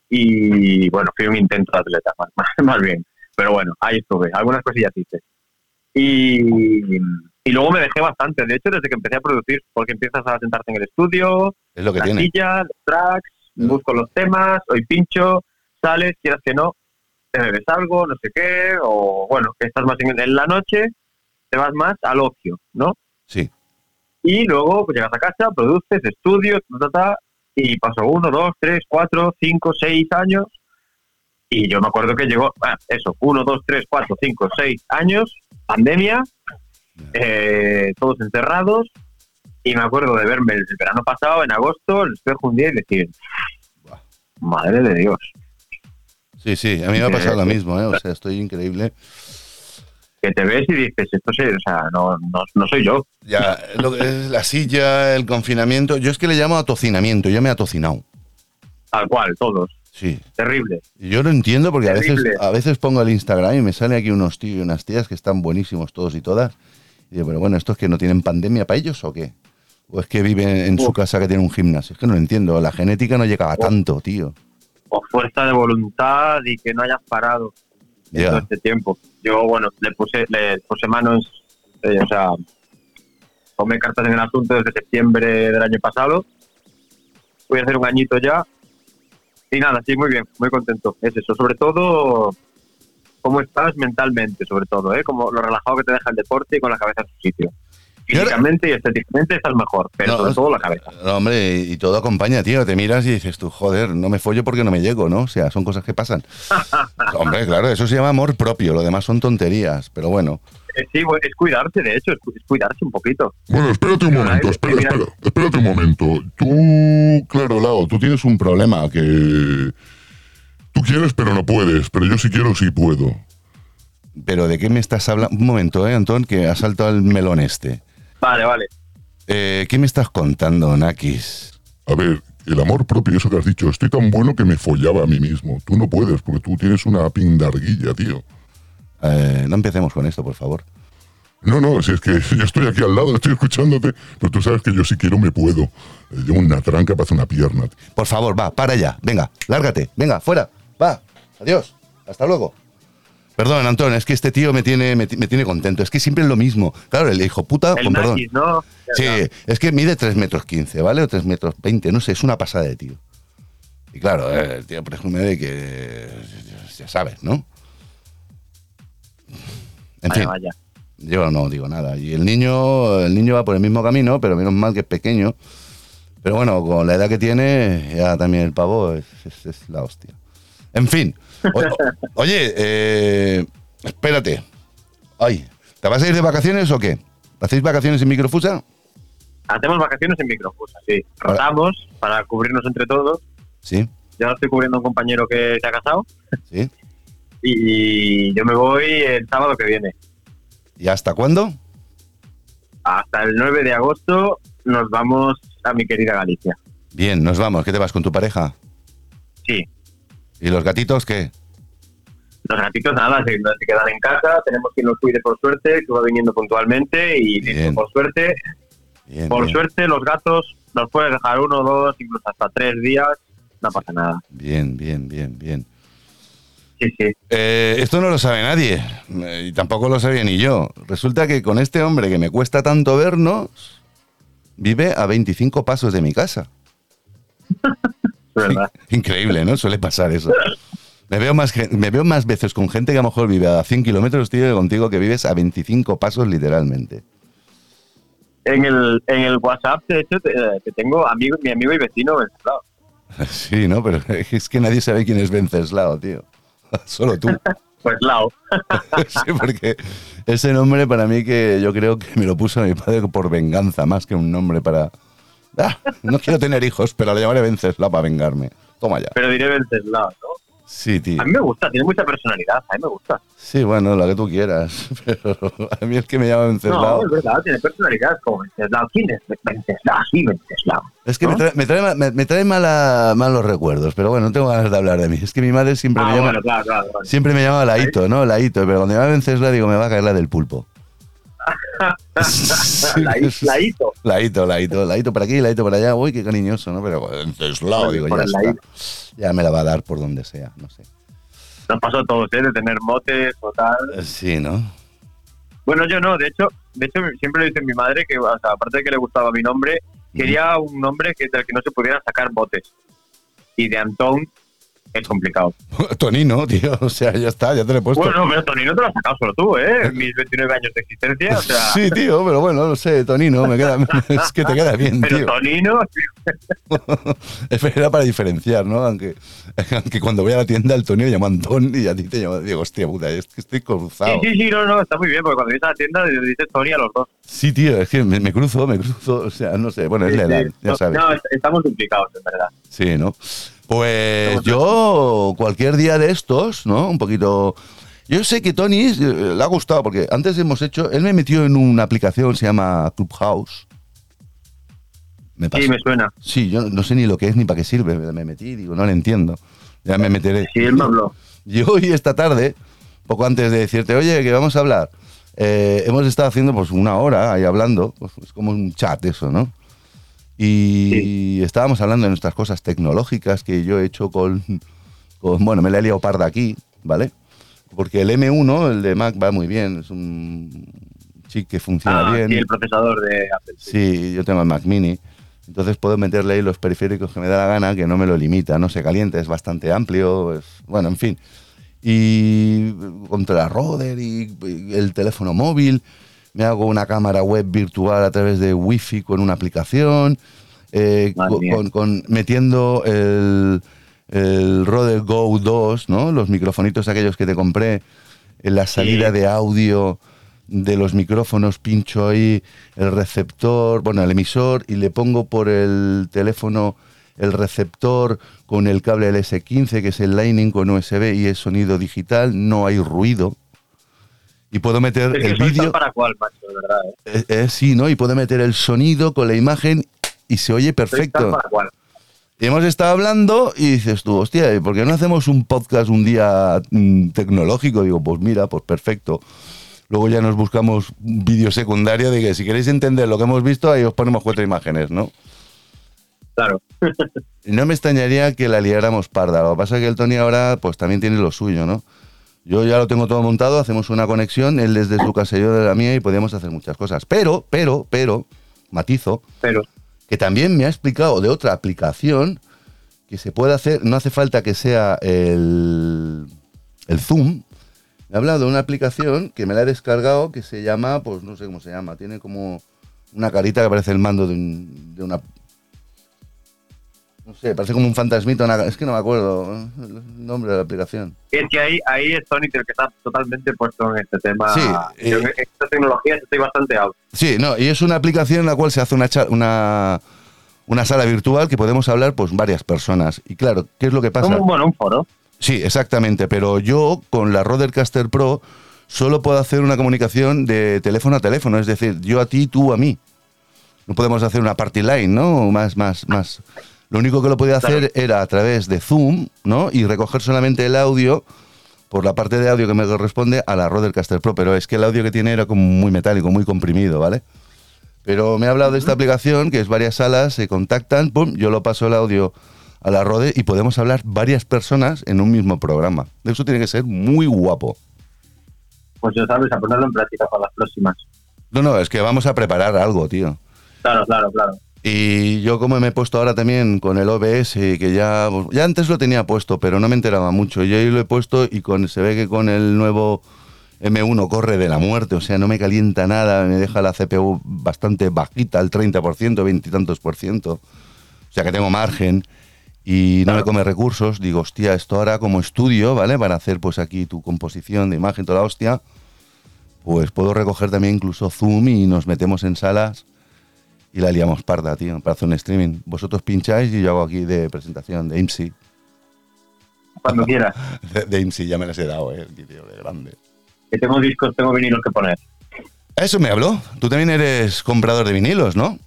y, bueno, fui un intento de atleta, más, más bien. Pero bueno, ahí estuve, algunas cosillas hice. Y, y luego me dejé bastante, de hecho, desde que empecé a producir, porque empiezas a sentarte en el estudio, Es lo que la tiene. silla, los tracks, Mm. busco los temas, hoy pincho, sales, quieras que no, te bebes algo, no sé qué, o bueno, que estás más en, en la noche, te vas más al ocio, ¿no? Sí, Y luego pues, llegas a casa, produces, estudios, ta, ta, ta, y pasó uno, dos, tres, cuatro, cinco, seis años. Y yo me acuerdo que llegó, ah, eso, uno, dos, tres, cuatro, cinco, seis años, pandemia, eh, todos encerrados. Y me acuerdo de verme el verano pasado, en agosto, el espejo un día y decir, madre de Dios. Sí, sí, a mí me ha pasado lo mismo, ¿eh? O sea, estoy increíble. Que te ves y dices, esto sí, o sea, no, no, no soy yo. Ya, lo que es la silla, el confinamiento. Yo es que le llamo atocinamiento, yo me he atocinado. Tal cual, todos. Sí. Terrible. Yo lo entiendo porque a veces, a veces pongo el Instagram y me sale aquí unos tíos y unas tías que están buenísimos todos y todas. Y digo, pero bueno, ¿estos que no tienen pandemia para ellos o qué? ¿O es que viven en su casa que tienen un gimnasio? Es que no lo entiendo. La genética no llega a tanto, tío. O fuerza de voluntad y que no hayas parado en Ya. todo este tiempo. Yo, bueno, le puse, le puse manos, eh, o sea, tomé cartas en el asunto desde septiembre del año pasado. Voy a hacer un añito ya. Y nada, sí, muy bien, muy contento. Es eso, sobre todo, cómo estás mentalmente, sobre todo, ¿eh? Como lo relajado que te deja el deporte y con la cabeza en su sitio. Físicamente y estéticamente estás mejor, pero No, sobre todo la cabeza. No, hombre, y todo acompaña, tío. Te miras y dices tú, joder, no me follo porque no me llego, ¿no? O sea, son cosas que pasan. hombre, claro, eso se llama amor propio. Lo demás son tonterías. Pero bueno, Eh, Sí, bueno, es cuidarse, de hecho, es, cu- es cuidarse un poquito. Bueno, espérate un momento, eh, espera, mira. espera, espérate un momento. Tú, claro, Lao, tú tienes un problema que tú quieres pero no puedes, pero yo si quiero sí puedo. pero ¿de qué me estás hablando? Un momento, ¿eh, Antón? Que ha saltado el melón este. Vale, vale. Eh, ¿Qué me estás contando, Nakis? A ver, el amor propio, eso que has dicho, estoy tan bueno que me follaba a mí mismo. Tú no puedes porque tú tienes una pindarguilla, tío. Eh, no empecemos con esto, por favor. No, no, si es que yo estoy aquí al lado, estoy escuchándote, pero tú sabes que yo si quiero me puedo. Eh, Llevo una tranca para hacer una pierna. Por favor, va, para ya. Venga, lárgate. Venga, fuera. Va. Adiós. Hasta luego. Perdón, Antón, es que este tío me tiene, me, me tiene contento. Es que siempre es lo mismo. Claro, el hijo puta, El con perdón. ¿no? Sí, es que mide 3 metros 15, ¿vale? O 3 metros 20, no sé, es una pasada de tío. Y claro, eh, el tío presume de que ya sabes, ¿no? En Vaya, fin, vaya. yo no digo nada. Y el niño, el niño va por el mismo camino, pero menos mal que es pequeño. Pero bueno, con la edad que tiene, ya también el pavo es, es- es la hostia. En fin. O- oye, eh, espérate. Ay, ¿te vas a ir de vacaciones o qué? ¿Hacéis vacaciones en Microfusa? Hacemos vacaciones en microfusa, sí. Rotamos para cubrirnos entre todos. Sí, Yo estoy cubriendo a un compañero que se ha casado sí. Y yo me voy el sábado que viene. ¿Y hasta cuándo? Hasta el 9 de agosto nos vamos a mi querida Galicia. Bien, nos vamos. ¿Qué te vas con tu pareja? Sí, ¿Y los gatitos qué? los gatitos nada, se, se quedan en casa, tenemos quien los cuide por suerte, que va viniendo puntualmente y Bien. por suerte, Bien, por bien, suerte los gatos los puedes dejar uno, dos, incluso hasta tres días, no pasa nada. bien, bien, bien, bien. Sí, sí. Eh, esto no lo sabe nadie, y tampoco lo sabía ni yo. Resulta que con este hombre que me cuesta tanto vernos, vive a 25 pasos de mi casa. Verdad. Increíble, ¿no? Suele pasar eso. Me veo, más, me veo más veces con gente que a lo mejor vive a 100 kilómetros, tío, que contigo que vives a 25 pasos literalmente. En el, en el WhatsApp, de hecho, te- tengo amigo, mi amigo y vecino Venceslao. Sí, ¿no? Pero es que nadie sabe quién es Venceslao, tío. Solo tú. Pues Lao. Sí, porque ese nombre para mí que yo creo que me lo puso mi padre por venganza, más que un nombre para... Ah, no quiero tener hijos, pero le llamaré Venceslao para vengarme. Toma ya. Pero diré Venceslao, ¿no? Sí, tío. A mí me gusta, tiene mucha personalidad, a mí me gusta. Sí, bueno, lo que tú quieras. Pero a mí el que me llama No, Venceslao... es verdad, tiene personalidad como Venceslao. ¿Quién es Venceslao? Sí, Venceslao. Es que me ¿no? trae, me trae, me- me trae mala- malos recuerdos, pero bueno, no tengo ganas de hablar de mí. Es que mi madre siempre me Ah, llama... bueno, claro, claro. claro. Siempre me llama Laito, ¿no? Laito, pero cuando me llama Venceslao digo, me va a caer la del pulpo. Laito. Laito, Laito, Laito para aquí, Laito para allá. Uy, qué cariñoso, ¿no? Pero Venceslao, Por- digo, ya está. Me la va a dar por donde sea, no sé. Nos pasó a todos, ¿eh? De tener motes o tal. Eh, Sí, ¿no? Bueno, yo no, de hecho, de hecho siempre lo dice mi madre que, o sea, aparte de que le gustaba mi nombre, quería un nombre que, del que no se pudieran sacar botes. Y de Antón es complicado. Tonino, tío, o sea, ya está, ya te lo he puesto. Bueno, pero Tonino te lo has sacado solo tú, ¿eh? En mis 29 años de existencia, o sea... Sí, tío, pero bueno, no sé, Tonino, me queda, es que te queda bien, Pero tío. Tonino, Era para diferenciar, ¿no? Aunque, aunque cuando voy a la tienda el Tonino llama Antón y a ti te llama, digo, hostia puta, es que estoy sí, cruzado. sí, sí, no, no, está muy bien, porque cuando vienes a la tienda le dices Tony a los dos. Sí, tío, es que me, me cruzo, me cruzo, o sea, no sé, bueno, es Sí, la edad, sí. ya no, sabes. no, est- estamos implicados, en verdad. Sí, ¿no? Pues yo, cualquier día de estos, ¿no? Un poquito... Yo sé que Tony eh, le ha gustado, porque antes hemos hecho... Él me metió en una aplicación, se llama Clubhouse. Me pasó. Sí, me suena. Sí, yo no sé ni lo que es ni para qué sirve. Me me metí, digo, no lo entiendo. Ya me meteré. Sí, él me habló. Y hoy, esta tarde, poco antes de decirte, oye, que vamos a hablar, eh, hemos estado haciendo pues una hora ahí hablando, pues es como un chat eso, ¿no? Y estábamos hablando de nuestras cosas tecnológicas que yo he hecho con, con- bueno, me la he liado parda aquí, ¿vale? Porque el M1, el de Mac, va muy bien, es un chip que funciona Ah, bien. sí, el procesador de Apple. sí. Sí, yo tengo el Mac Mini. Entonces puedo meterle ahí los periféricos que me da la gana, que no me lo limita, no se calienta, es bastante amplio, es, bueno, en fin. Y contra la Roder y el teléfono móvil, me hago una cámara web virtual a través de Wi-Fi con una aplicación, eh, con, con- metiendo el, el Roder Go 2, ¿no? los microfonitos aquellos que te compré, en la salida Sí. de audio de los micrófonos, pincho ahí el receptor, bueno, el emisor y le pongo por el teléfono el receptor con el cable LS15, que es el Lightning con USB y es sonido digital, no hay ruido. Y puedo meter Es el vídeo, para cual, macho, de verdad. ¿eh? eh, eh, sí, ¿no? Y puedo meter el sonido con la imagen y se oye perfecto. para. Y hemos estado hablando y dices tú, hostia, ¿y ¿por qué no hacemos un podcast un día mm, tecnológico? Digo, pues mira, pues perfecto. Luego ya nos buscamos un vídeo secundario de que si queréis entender lo que hemos visto, ahí os ponemos cuatro imágenes, ¿no? Claro. No me extrañaría que la liáramos parda. Lo que pasa es que el Tony ahora pues también tiene lo suyo, ¿no? Yo ya lo tengo todo montado, hacemos una conexión, él desde su casa y yo de la mía y podíamos hacer muchas cosas. Pero, pero, pero, matizo, Pero, que también me ha explicado de otra aplicación que se puede hacer, no hace falta que sea el, el Zoom. Me ha hablado de una aplicación que me la he descargado que se llama, pues no sé cómo se llama, tiene como una carita que parece el mando de, un- de una... No sé, parece como un fantasmito, una- es que no me acuerdo el nombre de la aplicación. es que ahí, ahí es Tony el que está totalmente puesto en este tema. Sí, Yo eh, en estas tecnologías estoy bastante out. Sí, no, y es una aplicación en la cual se hace una, una, una sala virtual que podemos hablar pues varias personas. Y claro, ¿qué es lo que pasa? Como, bueno, un foro. Sí, exactamente, pero yo con la Rodecaster Pro solo puedo hacer una comunicación de teléfono a teléfono, es decir, yo a ti, tú a mí. No podemos hacer una party line, ¿no? Más, más, más. Lo único que lo podía hacer era a través de Zoom, ¿no? Y recoger solamente el audio por la parte de audio que me corresponde a la Rodecaster Pro, pero es que el audio que tiene era como muy metálico, muy comprimido, ¿vale? Pero me ha hablado de esta aplicación, que es varias salas, se contactan, pum, yo lo paso el audio a la Rode y podemos hablar varias personas en un mismo programa. Eso tiene que ser muy guapo. Pues ya sabes, a ponerlo en práctica para las próximas. No, no, es que vamos a preparar algo, tío. Claro, claro, claro. Y yo como me he puesto ahora también con el OBS, que ya, ya antes lo tenía puesto, pero no me enteraba mucho. Yo ahí lo he puesto y con, se ve que con el nuevo M1 corre de la muerte, o sea, no me calienta nada, me deja la CPU bastante bajita, el 30%, 20 y tantos por ciento. O sea que tengo margen y no me come recursos. Digo, hostia, esto ahora como estudio, ¿vale? Para hacer pues aquí tu composición de imagen, toda la hostia, pues puedo recoger también incluso Zoom y nos metemos en salas y la liamos parda, tío, para hacer un streaming. Vosotros pincháis y yo hago aquí de presentación, de IMSI. Cuando quieras. De, de IMSI ya me las he dado, eh, tío, de grande. Que tengo discos, tengo vinilos que poner. Eso me habló. Tú también eres comprador de vinilos, ¿no?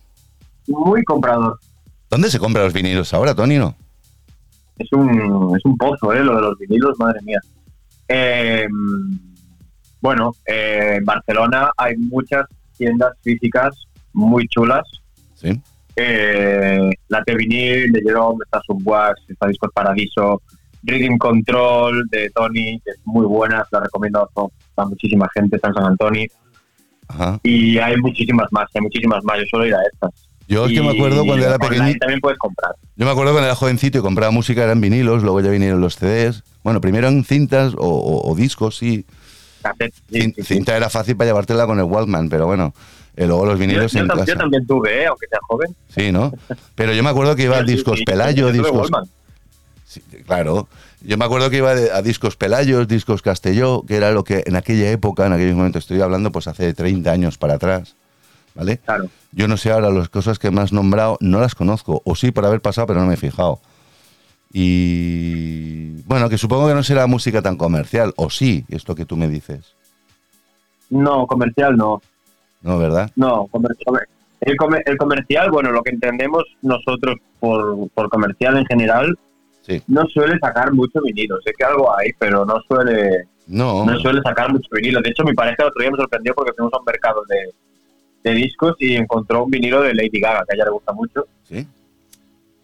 Muy comprador. ¿Dónde se compran los vinilos ahora, Tony? ¿No? Es un, es un pozo, ¿eh? Lo de los vinilos, madre mía. Eh, bueno, eh, en Barcelona hay muchas tiendas físicas muy chulas. Sí. Eh, la T Vinil de Jerome, está Subwax, está Discos Paradiso, Reading Control de Tony, que es muy buena, la recomiendo a, muchísima gente, está en San Antonio. Ajá. Y hay muchísimas más, hay muchísimas más, yo suelo ir a estas. Yo es que me acuerdo cuando era pequeñito. también puedes comprar. Yo me acuerdo cuando era jovencito y compraba música, eran vinilos, luego ya vinieron los CDs. Bueno, primero en cintas o, o- o discos, sí. Cassette, sí, Cin- sí, sí. Cinta era fácil para llevártela con el Walkman, pero bueno. Eh, luego los Yo, vinilos yo en tam- yo casa. también tuve, ¿eh? aunque sea joven. Sí, ¿no? Pero yo me acuerdo que iba a discos sí, Pelayo, yo discos. Sí, claro. Yo me acuerdo que iba a discos Pelayos, discos Castelló, que era lo que en aquella época, en aquellos momentos, estoy hablando pues hace 30 años para atrás, ¿vale? Claro. Yo no sé ahora las cosas que me has nombrado, no las conozco, o sí por haber pasado, pero no me he fijado. Y bueno, que supongo que no será música tan comercial, o sí, es lo que tú me dices, No, comercial no. ¿No? ¿Verdad? No. El, comer- el comercial, bueno, lo que entendemos nosotros por, por comercial en general, Sí. no suele sacar mucho vinilo. Sé que algo hay, pero no suele, No, no suele sacar mucho vinilo. De hecho, mi pareja el otro día me sorprendió porque fuimos a un mercado de, de discos y encontró un vinilo de Lady Gaga, que a ella le gusta mucho. ¿sí?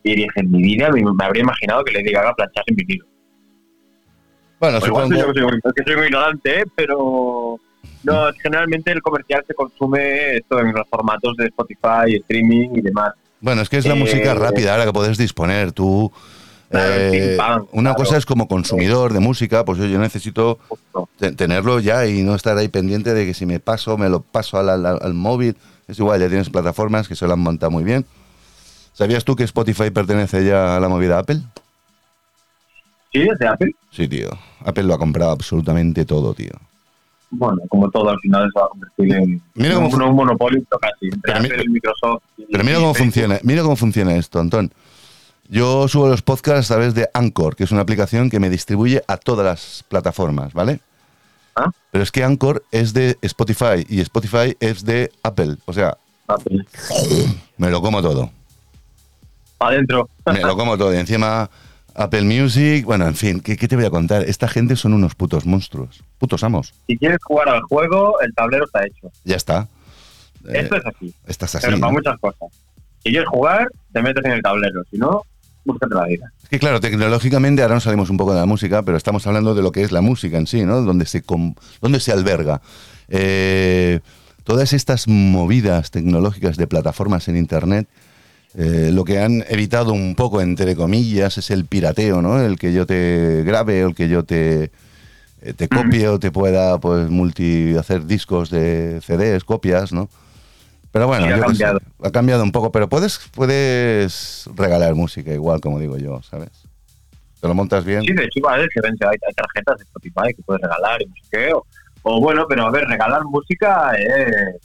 Y dije, en mi vida me, me habría imaginado que Lady Gaga planchase en vinilo. Bueno, igual supongo... yo soy, que soy muy ignorante, ¿eh? pero no, generalmente el comercial se consume esto en los formatos de Spotify, streaming y demás. Bueno, es que es la Eh, música rápida ahora que puedes disponer tú. Claro, eh, una claro. cosa es como consumidor de música, pues yo, yo necesito tenerlo ya y no estar ahí pendiente de que si me paso, me lo paso al, al- al móvil. Es igual, ya tienes plataformas que se lo han montado muy bien. ¿Sabías tú que Spotify pertenece ya a la movida Apple? ¿Sí? ¿Es de Apple? Sí, tío. Apple lo ha comprado absolutamente todo, tío. Bueno, como todo, al final se va a convertir en Mira un, cómo un monopolio, pero casi, entre Pero mi- Apple, Microsoft. y- Pero mira cómo Facebook. funciona, mira cómo funciona esto, Antón. Yo subo los podcasts a través de Anchor, que es una aplicación que me distribuye a todas las plataformas, ¿vale? Ah. Pero es que Anchor es de Spotify y Spotify es de Apple. O sea, Apple. me lo como todo. Adentro. Me lo como todo. Y encima Apple Music, bueno, en fin, ¿qué, qué te voy a contar? Esta gente son unos putos monstruos. Putos amos. Si quieres jugar al juego, el tablero está hecho. Ya está. Eh, Esto es así, estás así. pero para ¿no? muchas cosas. Si quieres jugar, te metes en el tablero. Si no, búscate la vida. Es que claro, tecnológicamente ahora nos salimos un poco de la música, pero estamos hablando de lo que es la música en sí, ¿no? Donde se, com- donde se alberga. Eh, todas estas movidas tecnológicas de plataformas en Internet, eh, lo que han evitado un poco, entre comillas, es el pirateo, ¿no? El que yo te grabe el que yo te, eh, te copie o te pueda pues multi hacer discos de CDs, copias, ¿no? Pero bueno, Sí, ha sé, cambiado. ha cambiado un poco, pero puedes, puedes regalar música igual, como digo yo, ¿sabes? Te lo montas bien. Sí, de hecho, vale, que ven, hay, hay tarjetas de Spotify que puedes regalar y no sé qué. O, o bueno, pero a ver, regalar música es.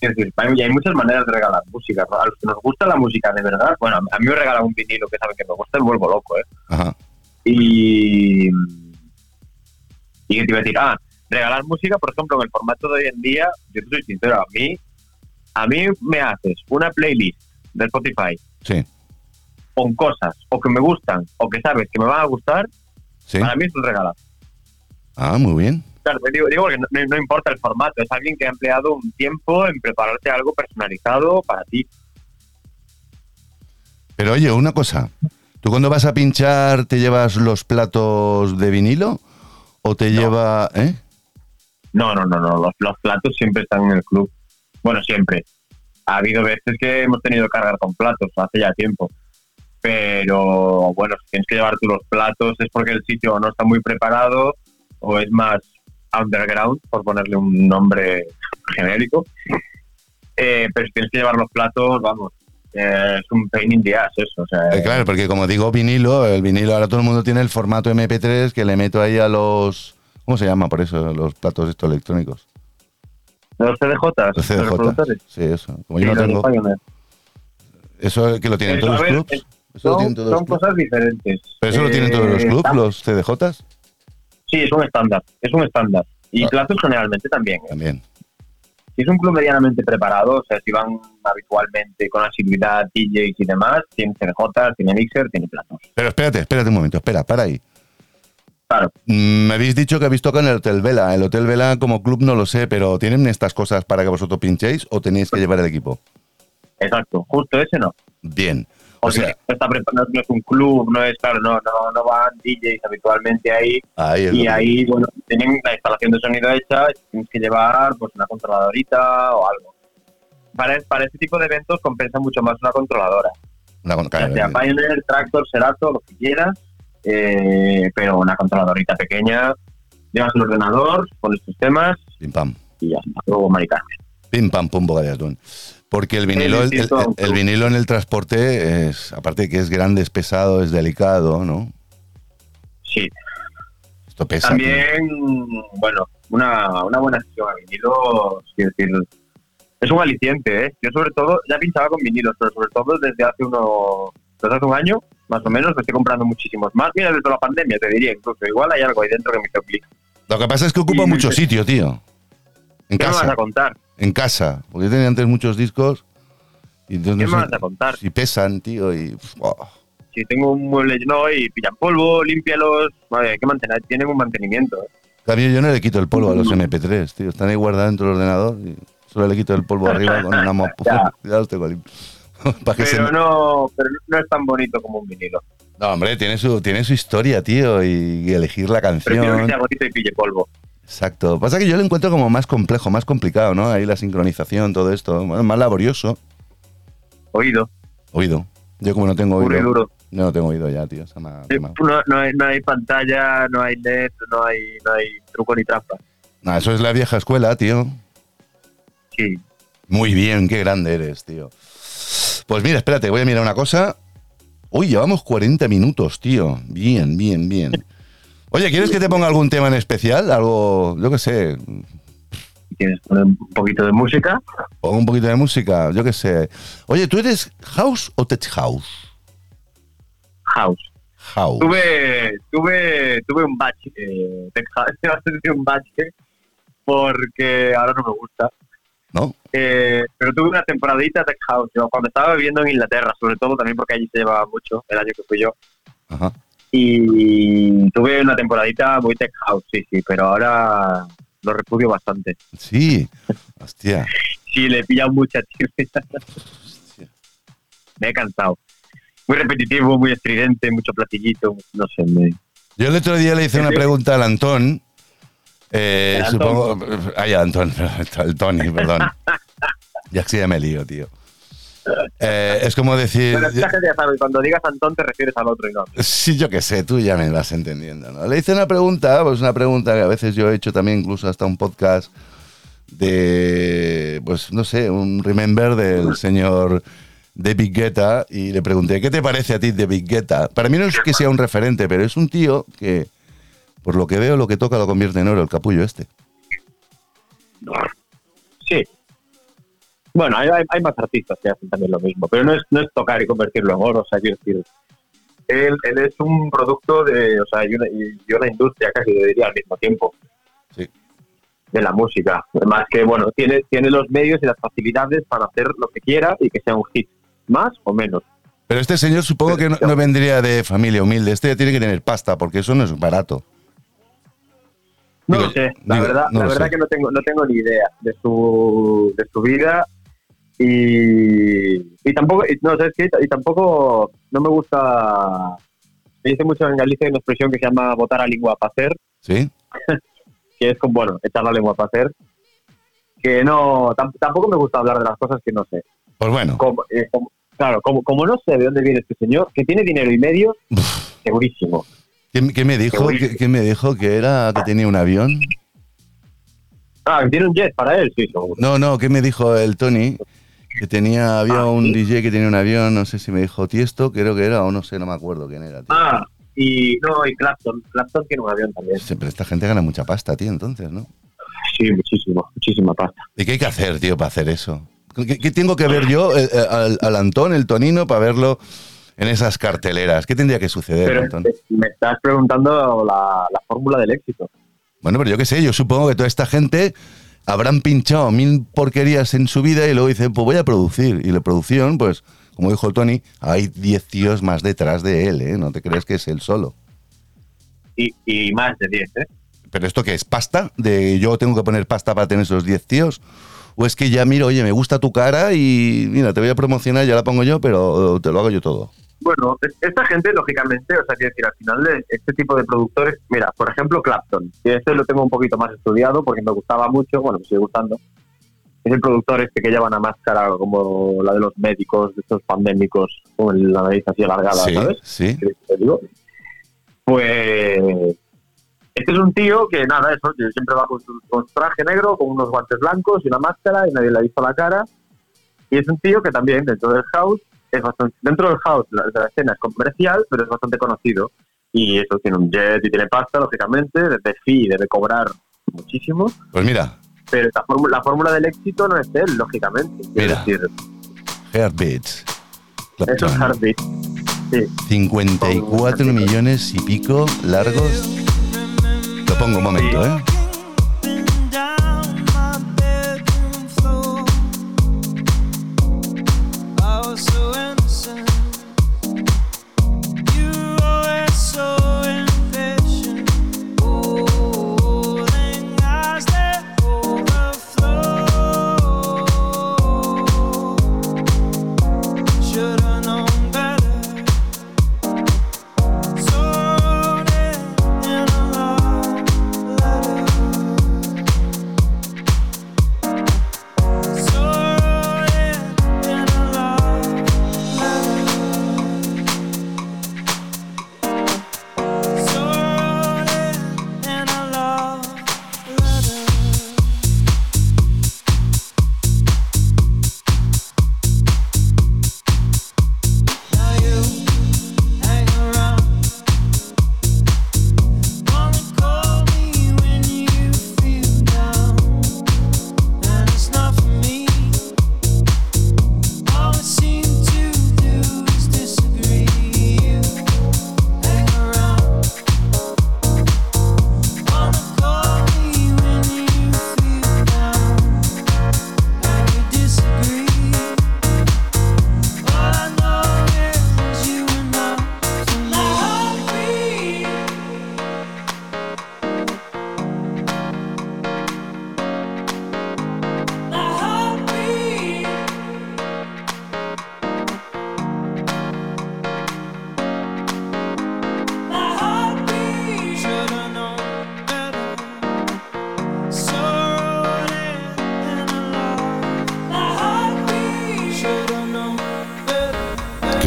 Es decir, hay hay muchas maneras de regalar música. A los que nos gusta la música de verdad, bueno, a mí me regalan un vinilo que saben que me gusta y vuelvo loco, ¿eh? Ajá. Y. Y que te iba a decir, ah, regalar música, por ejemplo, en el formato de hoy en día, yo soy sincero, a mí, a mí me haces una playlist de Spotify Sí, con cosas o que me gustan o que sabes que me van a gustar, sí. para mí es un regalo. Ah, muy bien. Claro, digo, digo que no, no importa el formato, es alguien que ha empleado un tiempo en prepararte algo personalizado para ti. Pero oye, una cosa. ¿Tú cuando vas a pinchar te llevas los platos de vinilo? ¿O te lleva... ¿Eh? No, no, no, no, los, los platos siempre están en el club. Bueno, siempre. Ha habido veces que hemos tenido que cargar con platos, hace ya tiempo. Pero bueno, si tienes que llevar tú los platos es porque el sitio no está muy preparado o es más underground, por ponerle un nombre genérico. Eh, pero si tienes que llevar los platos, vamos, eh, es un pain in the ass eso. O sea, Eh, claro, porque como digo vinilo, el vinilo ahora todo el mundo tiene el formato MP3 que le meto ahí a los... ¿Cómo se llama por eso? Los platos estos electrónicos. los CDJs, Los. CDJ. Sí, eso. Como Sí, yo no tengo... Pioneer. ¿Eso que lo tienen Eso, todos los clubs? ¿Eso lo Son, tienen todos son los clubs? cosas diferentes. ¿Pero eso lo tienen todos los clubs, está- los CDJs? Sí, es un estándar, es un estándar. Y Ah. platos generalmente también. ¿eh? También. Si es un club medianamente preparado, o sea, si van habitualmente con asiduidad, DJs y demás, tiene CDJ, tiene mixer, tiene platos. Pero espérate, espérate un momento, espera, para ahí. Claro, Mm, Me habéis dicho que habéis tocado en el Hotel Vela. El Hotel Vela como club no lo sé, pero ¿tienen estas cosas para que vosotros pinchéis o tenéis que llevar el equipo? exacto. Justo ese no. Bien. O sea, está preparado, no es un club, no es, claro, no, no, no van DJs habitualmente ahí. ahí Y ahí, bueno, tienen la instalación de sonido hecha, tienes que llevar pues una controladorita o algo. para, para este tipo de eventos compensa mucho más una controladora. Una con- Ya claro, sea eh, Pioneer, Tractor, Serato, lo que quieras, eh, pero una controladorita pequeña, llevas un ordenador, pones tus temas pim pam. y ya está, luego maricar. Pim pam pum boca de atún. Porque el vinilo, el, vinilo en el transporte es, aparte de que es grande, es pesado, es delicado, ¿no? Sí, Esto pesa. también, bueno, una, una buena sesión a vinilo, decir, es un aliciente, ¿eh? Yo sobre todo, ya pinchaba con vinilos, pero sobre todo desde hace uno, desde hace un año, más o menos, me estoy comprando muchísimos más. Mira, desde la pandemia, te diría incluso, igual hay algo ahí dentro que me clic. Lo que pasa es que ocupa mucho sitio, tío. En ¿Qué me vas casa. a contar? En casa. Porque yo tenía antes muchos discos. Y entonces ¿Qué no me sé vas a contar? si pesan, tío, y. oh. Si tengo un mueble lleno y pillan polvo, límpialos, vale, hay que mantener, tienen un mantenimiento. ¿eh? Cambio, yo no le quito el polvo a los MP3, tío. Están ahí guardados dentro del ordenador y solo le quito el polvo arriba con una mopa. Ya. ya los tengo limpios. Para que se... Pero no, pero no es tan bonito como un vinilo. No, hombre, tiene su, tiene su historia, tío, y elegir la Prefiero que canción. sea bonito y pille polvo. Exacto. Pasa que yo lo encuentro como más complejo, más complicado, ¿no? Ahí la sincronización, todo esto. Bueno, más laborioso. Oído, Oído. Yo como no tengo puro y oído. duro. Yo no tengo oído ya, tío. Se me ha Sí. No, no hay, no hay pantalla, no hay LED, no hay, no hay truco ni trampa. Nah, eso es la vieja escuela, tío. Sí. Muy bien, qué grande eres, tío. Pues mira, espérate, voy a mirar una cosa. Uy, llevamos 40 minutos, tío. Bien, bien, bien. Oye, ¿quieres que te ponga algún tema en especial? Algo, yo qué sé, quieres poner un poquito de música, o un poquito de música, yo qué sé. Oye, ¿tú eres house o tech house? house. House. Tuve, tuve, tuve un bache, eh, de house, un bache porque ahora no me gusta. ¿No? Eh, pero tuve una temporadita tech house, yo cuando estaba viviendo en Inglaterra, sobre todo también porque allí se llevaba mucho, el año que fui yo. Ajá. Y tuve una temporadita muy tech house, sí, sí, pero ahora lo repudio bastante. Sí. Hostia. Sí, le he pillado mucha tirria. Me he cansado. Muy repetitivo, muy estridente, mucho platillito, no sé, me... Yo el otro día le hice una pregunta al Antón. Eh, supongo. Ay, Antón, al Tony, perdón. Ya sí, ya me lío, tío. Eh, es como decir. Bueno, esta gente ya sabe, cuando digas Antón te refieres al otro y no. Sí, yo qué sé, tú ya me vas entendiendo, ¿no? Le hice una pregunta, pues una pregunta que a veces yo he hecho también, incluso hasta un podcast de, pues no sé, un remember del señor David Guetta y le pregunté, ¿qué te parece a ti David Guetta? Para mí no es que sea un referente, pero es un tío que, por lo que veo, lo que toca lo convierte en oro, el capullo este. Sí. Bueno, hay, hay, más artistas que hacen también lo mismo, pero no es, no es tocar y convertirlo en oro, o sea, quiero decir, él, él es un producto de, o sea, y una, y y una industria casi, yo diría, al mismo tiempo. Sí. De la música. Además que, bueno, tiene, tiene los medios y las facilidades para hacer lo que quiera y que sea un hit, más o menos. Pero este señor supongo que no, no vendría de familia humilde, este ya tiene que tener pasta, porque eso no es barato. No Digo- lo sé, la digo, verdad, no la verdad sé. que no tengo, no tengo ni idea de su, de su vida y, y tampoco, no, ¿sabes qué? Y tampoco no me gusta, se dice mucho en Galicia una expresión que se llama botar a lengua para hacer, ¿Sí? que es como, bueno, echar la lengua para hacer, que no, tam- tampoco me gusta hablar de las cosas que no sé. Pues bueno. Como, eh, como- claro, como, como no sé de dónde viene este señor, que tiene dinero y medios, segurísimo. ¿Qué, qué me dijo? Qué ¿Qué, me dijo? ¿Que era que tenía un avión? Ah, que tiene un jet para él, sí, seguro. No, no, ¿qué me dijo el Tony? Que tenía, había Ah, un sí. DJ que tenía un avión, no sé si me dijo Tiesto, creo que era, o no sé, no me acuerdo quién era. tío. Ah, y no, y Clapton, Clapton tiene un avión también. Siempre esta gente gana mucha pasta, tío, entonces, ¿no? Sí, muchísimo, muchísima pasta. ¿Y qué hay que hacer, tío, para hacer eso? ¿Qué, qué tengo que ver yo, eh, eh, al, al Antón, el Tonino, para verlo en esas carteleras? ¿Qué tendría que suceder, Pero Antón? eh, me estás preguntando la, la fórmula del éxito. Bueno, pero yo qué sé, yo supongo que toda esta gente habrán pinchado mil porquerías en su vida y luego dicen, pues voy a producir. Y la producción, pues, como dijo el Tony, hay 10 tíos más detrás de él, ¿eh? No te crees que es él solo. Y, y más de 10, ¿eh? ¿Pero esto qué es? ¿Pasta? ¿De yo tengo que poner pasta para tener esos 10 tíos? ¿O es que ya miro, oye, me gusta tu cara y mira, te voy a promocionar, ya la pongo yo, pero te lo hago yo todo? Bueno, es- esta gente, lógicamente, o sea, quiero decir, al final, de este tipo de productores, mira, por ejemplo, Clapton, que este lo tengo un poquito más estudiado porque me gustaba mucho, bueno, me sigue gustando, es el productor este que lleva una máscara como la de los médicos, de estos pandémicos, con la nariz así alargada, Sí, ¿sabes? sí. ¿Qué te digo? Pues este es un tío que nada, eso, que siempre va con con su traje negro, con unos guantes blancos y una máscara y nadie le ha visto la cara. Y es un tío que también dentro del house, es bastante, dentro del house la, la escena es comercial, pero es bastante conocido. Y eso tiene un jet y tiene pasta, lógicamente, desde fee debe cobrar muchísimo, Pues mira, pero la fórmula, la fórmula del éxito no es él, lógicamente. Mira. decir, Heartbeats. eso es. Heartbeat. Sí. 54 millones y pico largos. Lo pongo un momento, ¿eh?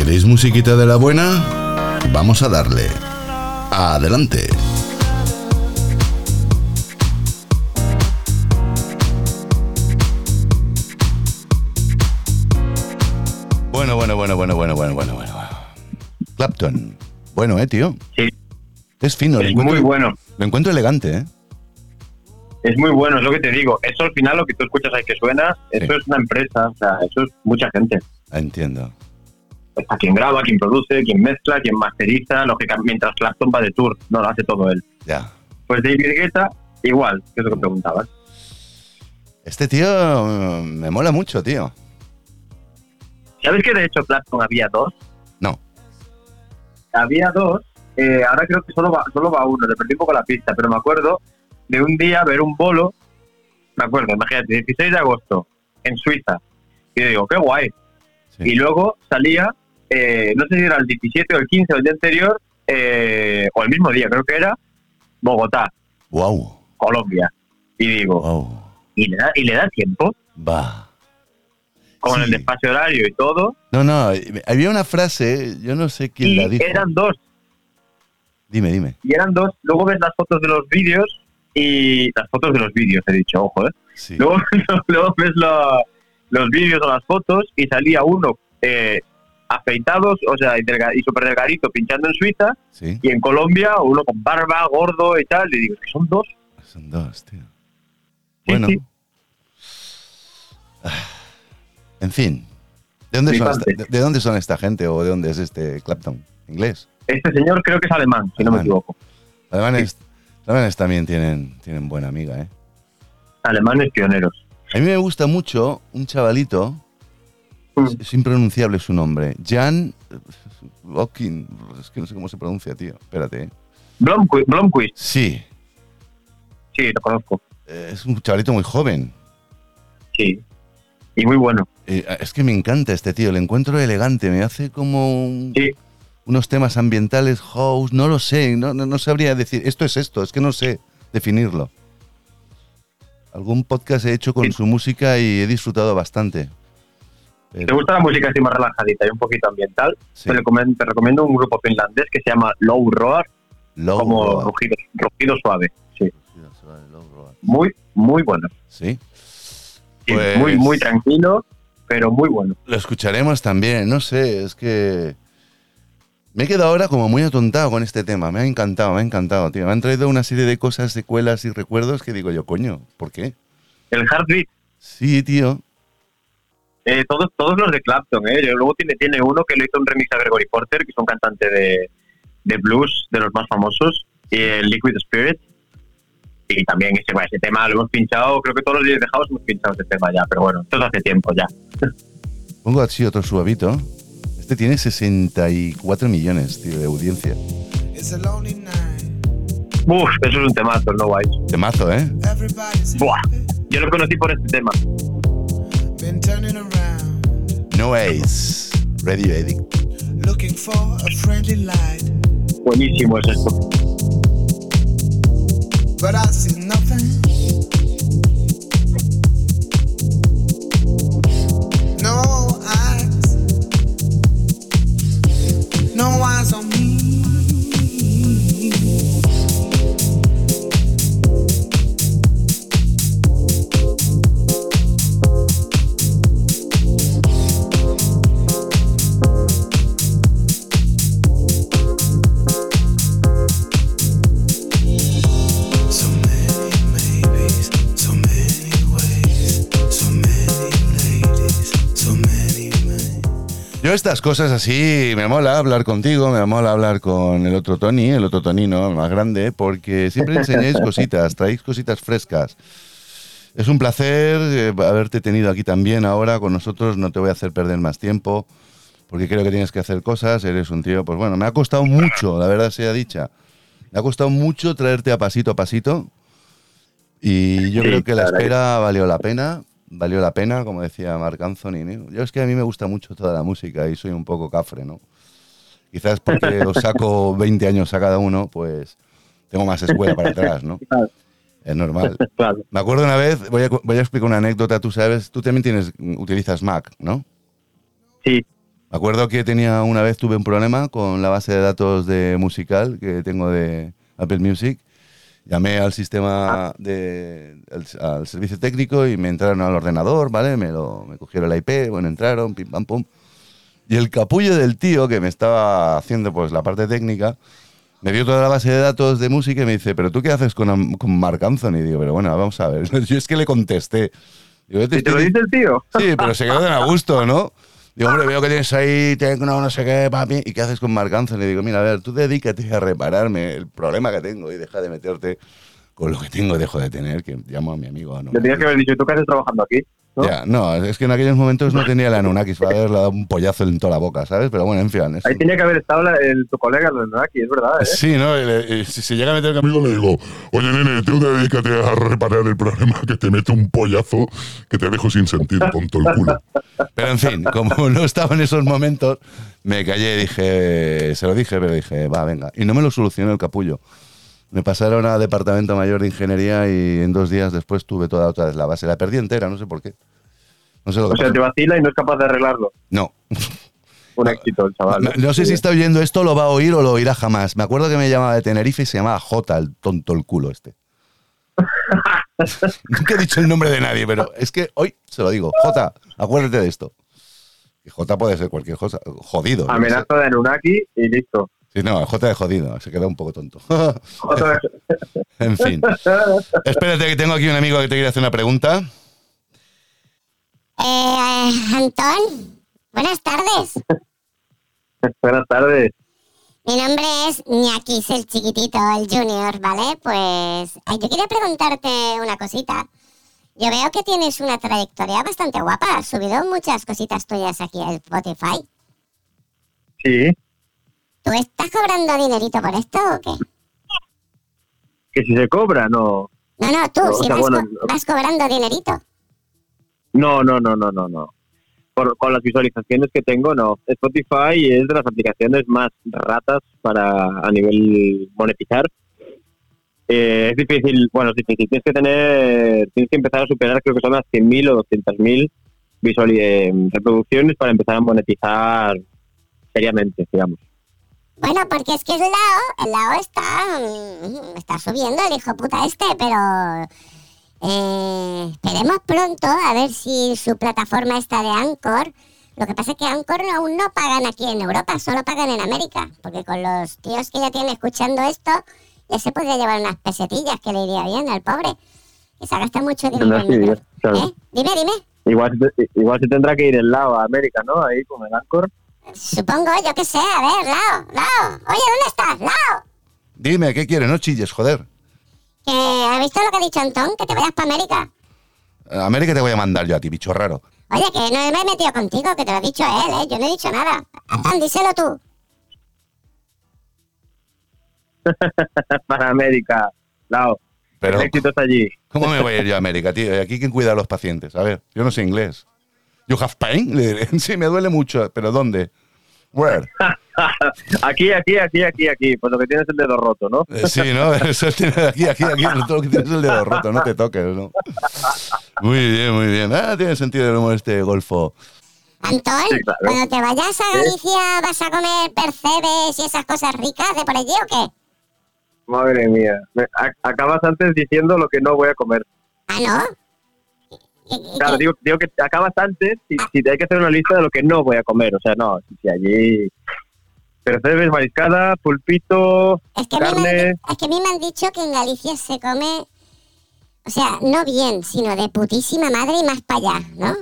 ¿Queréis musiquita de la buena? Vamos a darle. Adelante. Bueno, bueno, bueno, bueno, bueno, bueno, bueno, bueno. Clapton. Bueno, eh, tío. Sí, Es fino. es encuentro- muy bueno. Lo encuentro elegante, eh. Es muy bueno, es lo que te digo. Eso al final, lo que tú escuchas ahí que suena, eso es una empresa, o sea, eso es mucha gente. Entiendo. Está quien graba, quien produce, quien mezcla, quien masteriza, lógicamente, mientras Clapton va de tour, no lo hace todo él. Ya. Pues David Guetta, igual, que es lo que preguntabas. Este tío eh, me mola mucho, tío. ¿Sabes que de hecho Clapton había dos? No. Había dos, eh, ahora creo que solo va, solo va uno, le perdí un poco la pista, pero me acuerdo de un día ver un bolo, me acuerdo, imagínate, 16 de agosto, en Suiza, y yo digo, qué guay. Sí. Y luego salía, eh, no sé si era el 17 o el 15 o el día anterior, eh, o el mismo día, creo que era, Bogotá, Wow. Colombia. Y digo, Wow. ¿y le da, y le da tiempo? Va. Con Sí. el despacio horario y todo. No, no, había una frase, yo no sé quién la dijo. eran dos, Dime, dime. y eran dos. Luego ves las fotos de los vídeos y las fotos de los vídeos, he dicho, ojo, ¿eh? Sí. Luego, luego ves la- los vídeos o las fotos y salía uno eh, afeitados, o sea, y, delga- y súper delgadito pinchando en Suiza Sí. y en Colombia uno con barba, gordo y tal. Y digo, que son dos. Son dos, tío. Sí, Bueno. sí. En fin. ¿De dónde, son esta, de, de dónde son esta gente o de dónde es este Clapton? ¿Inglés? Este señor creo que es alemán, si no me equivoco. Alemanes, alemanes también tienen, tienen buena amiga, ¿eh? Alemanes pioneros. A mí me gusta mucho un chavalito. Es impronunciable su nombre, Jan Locking, es que no sé cómo se pronuncia, tío, espérate. ¿eh? Blomqvist, Blomqvist, Sí, sí, lo conozco. eh, es un chavalito muy joven. Sí. Y muy bueno. Eh, es que me encanta este tío, le encuentro elegante, me hace como un- Sí. unos temas ambientales, house, no lo sé, no, no, no sabría decir, esto es esto, es que no sé definirlo. Algún podcast he hecho con Sí. su música y he disfrutado bastante. Si te gusta la música así más relajadita y un poquito ambiental, Sí. te, recomiendo, te recomiendo un grupo finlandés que se llama Low Roar, Low como Roar. rugido, rugido suave. Sí, Low Roar. muy, muy bueno. Sí. Sí, Pues- Muy, muy tranquilo, pero muy bueno. Lo escucharemos también, no sé, es que me he quedado ahora como muy atontado con este tema, me ha encantado, me ha encantado, tío. Me han traído una serie de cosas, secuelas y recuerdos que digo yo, coño, ¿por qué? El Heartbeat, Sí, tío. Eh, todos, todos los de Clapton, ¿eh? Luego tiene, tiene uno que le hizo un remix a Gregory Porter, que es un cantante de, de blues, de los más famosos, y el Liquid Spirit. Y también ese, bueno, ese tema lo hemos pinchado, creo que todos los días dejados hemos pinchado ese tema ya, pero bueno, esto es hace tiempo ya. Pongo así otro suavito. Este tiene 64 millones, tío, de audiencia. It's a lonely night. Uf, eso es un temazo, no guay. Temazo, ¿eh? Buah. Yo lo conocí por este tema. Been turning around, No Ace. Radio Edit. looking for a friendly light. Buenísimo es esto. But I see nothing. No eyes. No eyes on me. Estas cosas así, me mola hablar contigo, me mola hablar con el otro Tony, el otro Tonino, el más grande, porque siempre enseñáis cositas, traéis cositas frescas. Es un placer eh, haberte tenido aquí también ahora con nosotros, no te voy a hacer perder más tiempo, porque creo que tienes que hacer cosas, eres un tío, pues bueno, me ha costado mucho, la verdad sea dicha, me ha costado mucho traerte a pasito a pasito, y yo Sí, creo que la espera valió la pena, valió la pena, como decía Marc Anthony. ¿no? Yo es que a mí me gusta mucho toda la música y soy un poco cafre, ¿no? Quizás porque os saco 20 años a cada uno, pues tengo más escuela para atrás, ¿no? Es normal. Me acuerdo una vez, voy a, voy a explicar una anécdota, tú sabes, tú también tienes, utilizas Mac, ¿no? Sí, Me acuerdo que tenía una vez tuve un problema con la base de datos de musical que tengo de Apple Music. Llamé al sistema de al, al servicio técnico y me entraron al ordenador, ¿vale? Me lo me cogieron la IP, bueno, entraron, pim pam pum. Y el capullo del tío que me estaba haciendo pues la parte técnica me dio toda la base de datos de música y me dice, "¿Pero tú qué haces con con Marc Anthony?" Y digo, "Pero bueno, vamos a ver." Yo es que le contesté. Digo, "Yo te ¿Y te lo dice el tío? Sí, pero se quedó tan a gusto, ¿no? Digo, hombre, veo que tienes ahí tecno, no sé qué, papi. ¿Y qué haces con Marc Anthony? Le digo, mira, a ver, tú dedícate a repararme el problema que tengo y deja de meterte con lo que tengo, dejo de tener, que llamo a mi amigo. ¿no? Le tenías que haber dicho, ¿tú qué haces trabajando aquí? ¿No? Ya, no, es que en aquellos momentos no tenía la Anunnakis para haberle dado un pollazo en toda la boca, ¿sabes? Pero bueno, en fin. es Ahí tenía que haber estado la- el, tu colega, el aquí, es verdad, ¿eh? Sí, ¿no? Si se llega a meter Amigo le digo, oye nene, tú dedícate a reparar el problema que te mete un pollazo que te dejo sin sentido, tonto el culo. Pero en fin, como no estaba en esos momentos, me callé y dije, se lo dije, pero dije, va, venga. Y no me lo solucionó el capullo. Me pasaron a departamento mayor de ingeniería y en dos días después tuve toda otra vez la base. La perdí entera, no sé por qué. No sé lo que O sea, te vacila y no es capaz de arreglarlo. No. Un éxito, el chaval. No, no sé si está oyendo esto, lo va a oír o lo oirá jamás. Me acuerdo que me llamaba de Tenerife y se llamaba J, el tonto el culo este. Nunca he dicho el nombre de nadie, pero es que hoy se lo digo. J, acuérdate de esto. Y J puede ser cualquier cosa. Jodido. sé. Amenaza de Anunnaki y listo. Sí, no, J de jodido, se queda un poco tonto. Otra vez. en fin. Espérate que tengo aquí un amigo que te quiere hacer una pregunta. Eh, Antón, buenas tardes. Buenas tardes. Mi nombre es Ñaquis, el chiquitito, el junior, ¿vale? Pues yo quería preguntarte una cosita. Yo veo que tienes una trayectoria bastante guapa. Has subido muchas cositas tuyas aquí a Spotify. Sí, ¿Tú estás cobrando dinerito por esto o qué? que si se cobra, no. No, no, tú, o si sea, vas, bueno, co- no. vas cobrando dinerito. No, no, no, no, no, no. Por, con las visualizaciones que tengo, no. Spotify es de las aplicaciones más ratas para a nivel monetizar. Eh, es difícil, bueno, es difícil. Tienes que tener, tienes que empezar a superar, creo que son las 100.000 o 200.000 visual eh, reproducciones para empezar a monetizar seriamente, digamos. Bueno, porque es que el Lao, el Lao está, mm, está subiendo el hijo puta este, pero eh, esperemos pronto a ver si su plataforma está de Anchor. Lo que pasa es que Anchor aún no pagan aquí en Europa, solo pagan en América, porque con los tíos que ya tienen escuchando esto, ya se podría llevar unas pesetillas que le iría bien al pobre, que se gasta mucho dinero sí, claro. ¿Eh? Dime, dime. Igual, igual se tendrá que ir el lado a América, ¿no? Ahí con el Anchor. Supongo, yo qué sé, a ver, Lao, Lao. Oye, ¿dónde estás, Lao? Dime, ¿qué quieres? No chilles, joder. Que, ¿Has visto lo que ha dicho Antón? Que te vayas para América. A América te voy a mandar yo a ti, bicho raro. Oye, que no me he metido contigo, que te lo ha dicho él, ¿eh? Yo no he dicho nada. Antón, díselo tú. para América, Lao. Pero, El éxito está allí. ¿cómo me voy a ir yo a América, tío? ¿Y aquí quién cuida a los pacientes? A ver, yo no sé inglés. ¿You have pain? Le diré. Sí, me duele mucho, pero ¿dónde? Where? Aquí, aquí, aquí, aquí, aquí. Pues lo que tienes es el dedo roto, ¿no? Eh, Sí, ¿no? Eso tiene aquí, aquí, aquí, todo lo que tienes es el dedo roto, no te toques, ¿no? Muy bien, muy bien. Ah, tiene sentido el humor este golfo. Antón, Sí, claro. cuando te vayas a Galicia, ¿vas a comer percebes y esas cosas ricas de por allí o qué? Madre mía. Me- a- acabas antes diciendo lo que no voy a comer. Ah, ¿no? ¿Y- y- y Claro, digo, digo que acabas antes si, si te hay que hacer una lista de lo que no voy a comer. O sea, no, si, allí... Percebes, mariscada, pulpito, Es que, han, carne... es que a mí me han dicho que en Galicia se come, o sea, no bien, sino de putísima madre y más para allá, ¿no?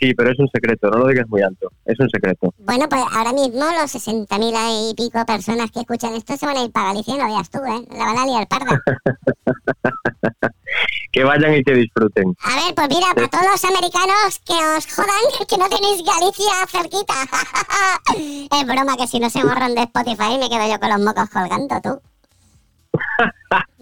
Sí, pero es un secreto, no lo digas muy alto. Es un secreto. Bueno, pues ahora mismo los 60.000 y pico personas que escuchan esto se van a ir para Galicia, no veas tú, ¿eh? La van a liar parda. Que vayan y que disfruten. A ver, pues mira, para todos los americanos que os jodan que no tenéis Galicia cerquita. es broma que si no se borran de Spotify me quedo yo con los mocos colgando, tú.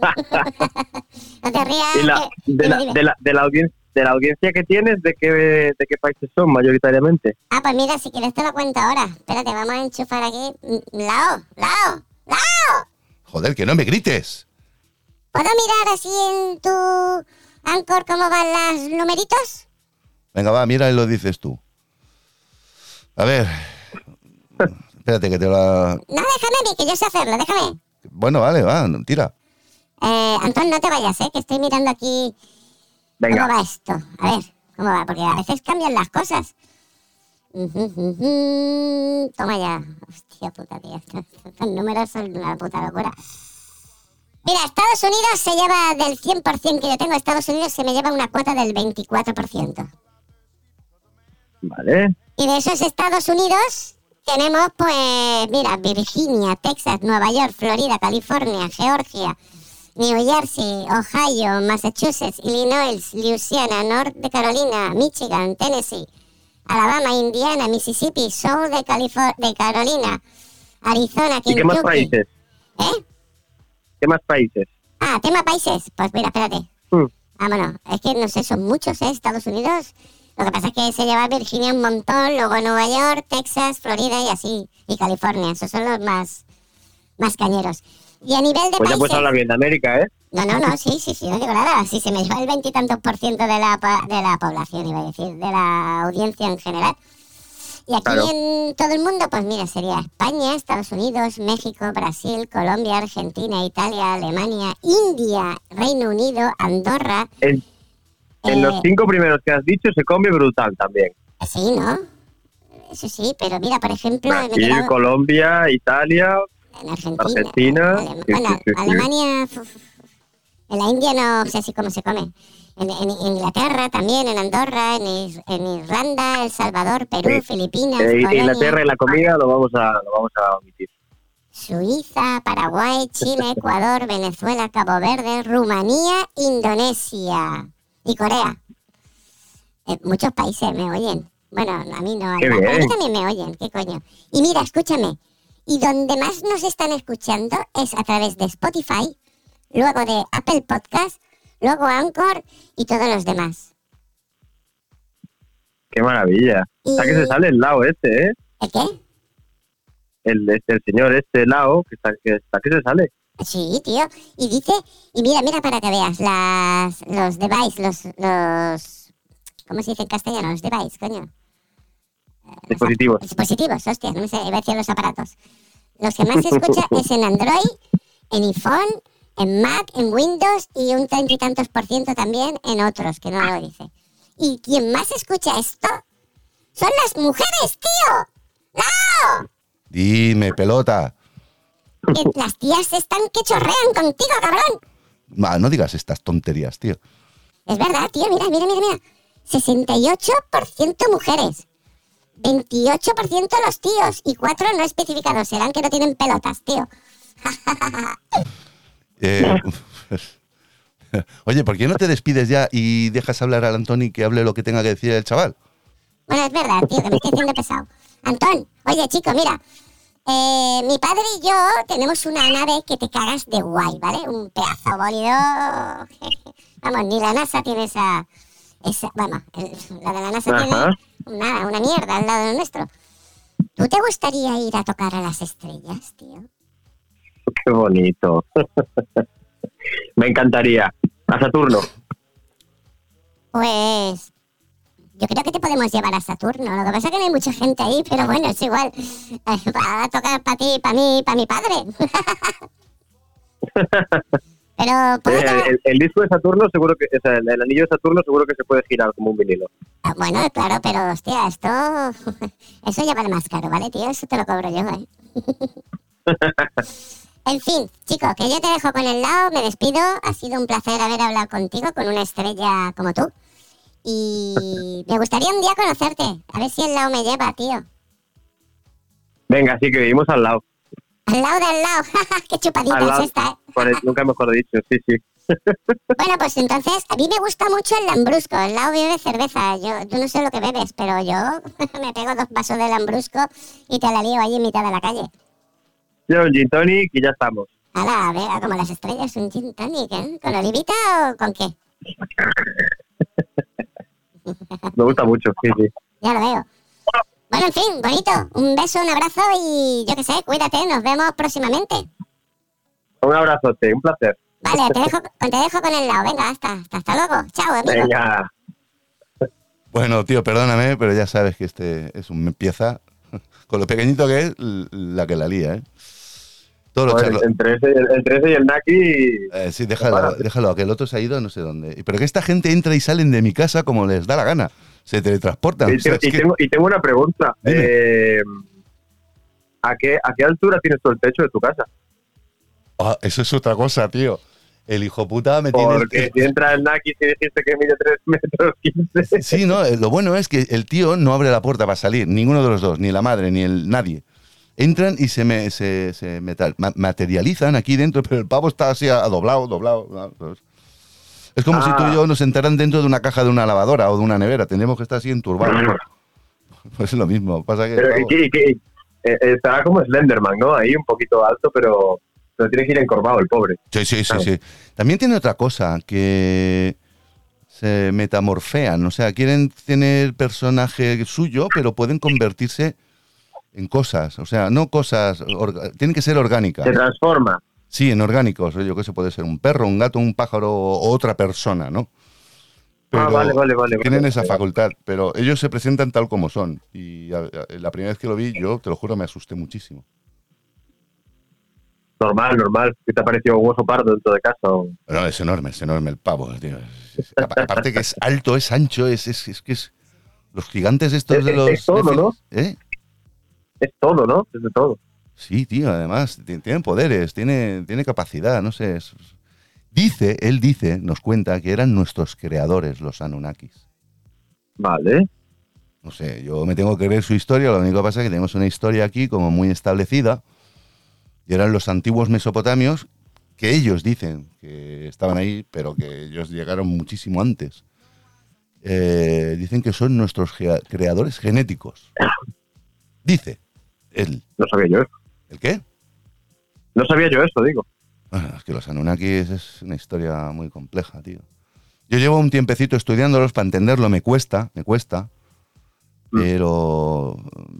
no te rías. Y la, de, la, de, la, de, la audien- de la audiencia que tienes, ¿de qué, ¿de qué países son mayoritariamente? Ah, pues mira, si quieres te lo cuento ahora. Espérate, vamos a enchufar aquí. Mm, Lao, Lao, Lao. Joder, que no me grites. ¿Puedo mirar así en tu Anchor cómo van los numeritos? Venga, va, mira y lo dices tú. A ver. Espérate que te la... No, déjame a mí, que yo sé hacerlo, déjame. Bueno, vale, va, tira. Eh, Antón, no te vayas, ¿eh? Que estoy mirando aquí Venga. cómo va esto. A ver, cómo va, porque a veces cambian las cosas. Toma ya. Hostia puta, tío. Estos números son una puta locura. Mira, Estados Unidos se lleva del 100% que yo tengo, Estados Unidos se me lleva una cuota del 24%. Vale. Y de esos Estados Unidos tenemos, pues, mira, Virginia, Texas, Nueva York, Florida, California, Georgia, New Jersey, Ohio, Massachusetts, Illinois, Louisiana, North de Carolina, Michigan, Tennessee, Alabama, Indiana, Mississippi, South de, de Carolina, Arizona, ¿Y qué más Kentucky. países? ¿Eh? ¿Qué más países? Ah, tema países. Pues mira, espérate. Hmm. Vámonos. Es que no sé, son muchos, ¿eh? Estados Unidos. Lo que pasa es que se lleva Virginia un montón, luego Nueva York, Texas, Florida y así. Y California. Esos son los más, más cañeros. Y a nivel de Pues ya puedes países... hablar bien de América, ¿eh? No, no, no, sí, sí, sí, no digo nada. Si se me lleva el veintitantos por ciento de la, de la población, iba a decir, de la audiencia en general. Y aquí Claro. en todo el mundo, pues mira, sería España, Estados Unidos, México, Brasil, Colombia, Argentina, Italia, Alemania, India, Reino Unido, Andorra. En, en eh, los cinco primeros que has dicho se come brutal también. Sí, ¿no? Eso sí, pero mira, por ejemplo, he Brasil, quedado Colombia, Italia. En Argentina. Argentina, Alema- sí, bueno, sí, sí, sí. Alemania, en la India no sé si cómo se come. En, en Inglaterra también, en Andorra, en, Irlanda, El Salvador, Perú. Filipinas, Eh, Inglaterra y la comida lo vamos a, lo vamos a omitir. Suiza, Paraguay, Chile, Ecuador, Venezuela, Cabo Verde, Rumanía, Indonesia y Corea. Eh, muchos países me oyen. Bueno, a mí no, a a mí también me oyen, qué coño. Y mira, escúchame, y donde más nos están escuchando es a través de Spotify, luego de Apple Podcast, luego Anchor y todos los demás. Qué maravilla. Está que se sale el lado este, ¿eh? ¿El qué? El, este, el señor este lado, que está que, está que se sale. Sí, tío. Y dice, y mira, mira para que veas, las, los device, los, los, ¿cómo se dice en castellano? Los device, coño. Dispositivos. Dispositivos, hostia, no me sé, iba a decir los aparatos. Los que más se escucha es en Android, en iPhone, en Mac, en Windows y un treinta y tantos por ciento también en otros, que no lo dice. Y quien más escucha esto son las mujeres, tío. ¡Lao! Dime, pelota. Que las tías están que chorrean contigo, cabrón. Ma, no digas estas tonterías, tío. Es verdad, tío, mira, mira, mira, mira. 68% mujeres. 28% los tíos y 4 no especificados. Serán que no tienen pelotas, tío. Eh, Oye, ¿por qué no te despides ya y dejas hablar al Antoni que hable lo que tenga que decir el chaval? Bueno, es verdad, tío, que me estoy haciendo pesado. Antón, oye, chico, mira. eh, mi padre y yo tenemos una nave que te cagas de guay, ¿vale? Un pedazo bólido. Vamos, ni la NASA tiene esa. esa vamos, el- la de la NASA Ajá. tiene una, una mierda al lado del nuestro. ¿Tú te gustaría ir a tocar a las estrellas, tío? Qué bonito. Me encantaría. A Saturno. Pues. Yo creo que te podemos llevar a Saturno. Lo que pasa es que no hay mucha gente ahí, pero bueno, es igual. Va a tocar para ti, para mí, para mi padre. pero puedo Eh, El, el disco de Saturno seguro que, o sea, el, el anillo de Saturno seguro que se puede girar como un vinilo. Ah, Bueno, claro, pero hostia, esto. Eso ya vale más caro, ¿vale, tío? Eso te lo cobro yo, ¿eh? en fin, chicos, que yo te dejo con el lado, me despido. Ha sido un placer haber hablado contigo, con una estrella como tú. Y me gustaría un día conocerte. A ver si el lado me lleva, tío. Venga, sí que vivimos al lado. Al lado del lado. Qué chupadita Al es esta, ¿eh? El- nunca mejor dicho, sí, sí. Bueno, pues entonces, a mí me gusta mucho el lambrusco. El lado bebe cerveza. Yo, tú no sé lo que bebes, pero yo me pego dos vasos de lambrusco y te la lío ahí en mitad de la calle. Yo un gin tonic y ya estamos. Ala, a ver, como las estrellas, un gin tonic, ¿eh? ¿Con olivita o con qué? Me gusta mucho, sí, sí. Ya lo veo. Bueno, en fin, bonito. Un beso, un abrazo y yo qué sé, cuídate. Nos vemos próximamente. Un abrazote, un placer. Vale, te dejo, te dejo con el lado. Venga, hasta, hasta, hasta luego. Chao, amigo. Venga. Bueno, tío, perdóname, pero ya sabes que este es un empieza con lo pequeñito que es la que la lía, ¿eh? Todo lo Pues, charlo- entre, ese, entre ese y el Naki, Eh, sí, déjalo, déjalo, que el otro se ha ido no sé dónde. Pero que esta gente entra y salen de mi casa como les da la gana. Se teletransportan. Y, te- y tengo, y tengo una pregunta. Eh, ¿a, qué, ¿A qué altura tienes tú el techo de tu casa? Ah, eso es otra cosa, tío. El hijo puta me tiene... Porque si entra el Naki y dijiste que mide 3 metros 15. Sí, no, lo bueno es que el tío no abre la puerta para salir, ninguno de los dos, ni la madre, ni el nadie. Entran y se, me, se, se metal- materializan aquí dentro, pero el pavo está así a, a doblado, doblado. Es como si tú y Ah. yo nos sentaran dentro de una caja de una lavadora o de una nevera. Tendríamos que estar así enturbados. Pues es lo mismo. Pasa que, Pero, y y que- eh, estará como Slenderman, ¿no? Ahí un poquito alto, pero, pero tiene que ir encorvado el pobre. Sí, sí, sí, sí. También tiene otra cosa, que se metamorfean, o sea, quieren tener personaje suyo, pero pueden convertirse en cosas, o sea, no cosas, tienen que ser orgánicas. Se transforma. Sí, en orgánicos, yo que sé, puede ser un perro, un gato, un pájaro o otra persona, ¿no? ah, vale, vale, vale. tienen vale. esa facultad, pero ellos se presentan tal como son. Y a- a- la primera vez que lo vi, yo, te lo juro, me asusté muchísimo. Normal, normal. ¿Qué te ha parecido un oso pardo dentro de casa? o- No, es enorme, es enorme el pavo, tío. Aparte que es alto, es ancho, es, es, es que es... Los gigantes estos Es- de los... es todo, ¿no? ¿Eh? Es todo, ¿no? Es de todo. Sí, tío, además, ti- tiene poderes, tiene, tiene capacidad, no sé. es- Dice, él dice, nos cuenta que eran nuestros creadores, los Anunnakis. Vale. No sé, yo me tengo que creer su historia, lo único que pasa es que tenemos una historia aquí como muy establecida, y eran los antiguos mesopotamios, que ellos dicen que estaban ahí, pero que ellos llegaron muchísimo antes. Eh, dicen que son nuestros creadores genéticos. Dice él. No sabía yo eso. ¿El qué? No sabía yo eso, digo. Bueno, es que los Anunnakis es una historia muy compleja, tío. Yo llevo un tiempecito estudiándolos para entenderlo, me cuesta, me cuesta. Pero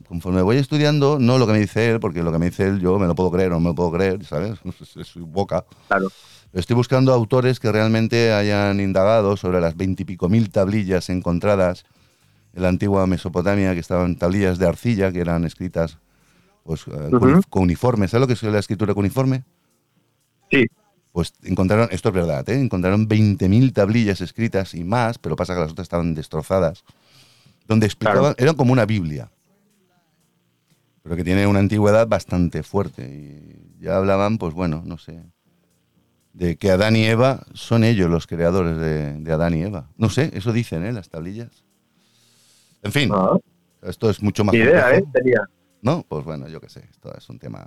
conforme voy estudiando, no lo que me dice él, porque lo que me dice él yo me lo puedo creer o no me lo puedo creer, ¿sabes? Es su boca. Claro. Estoy buscando autores que realmente hayan indagado sobre las veintipico mil tablillas encontradas en la antigua Mesopotamia, que estaban tablillas de arcilla, que eran escritas pues, eh, Ujú. cunif- cuneiforme. ¿Sabes lo que es la escritura cuneiforme? Sí, Pues encontraron, esto es verdad, ¿eh? encontraron 20.000 tablillas escritas y más, pero pasa que las otras estaban destrozadas, donde explicaban, eran como una Biblia, pero que tiene una antigüedad bastante fuerte. Y ya hablaban, pues bueno, no sé, de que Adán y Eva son ellos los creadores de, de Adán y Eva. No sé, eso dicen, ¿eh? Las tablillas. En fin, Ah, esto es mucho más idea, ¿eh? complejo. ¿No? Pues bueno, yo qué sé, esto es un tema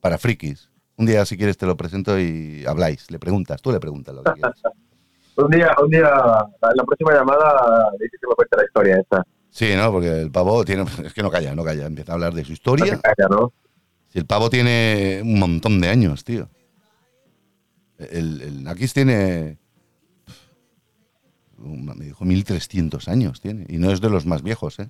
para frikis. Un día, si quieres, te lo presento y habláis, le preguntas, tú le preguntas lo que quieras. Un día, un día, la próxima llamada, le dices que me cuente la historia esta. Sí, ¿no? Porque el pavo tiene... Es que no calla, no calla. Empieza a hablar de su historia. se calla, ¿no? Si el pavo tiene un montón de años, tío. El, el Nakis tiene... Me dijo 1300 años tiene. Y no es de los más viejos, ¿eh?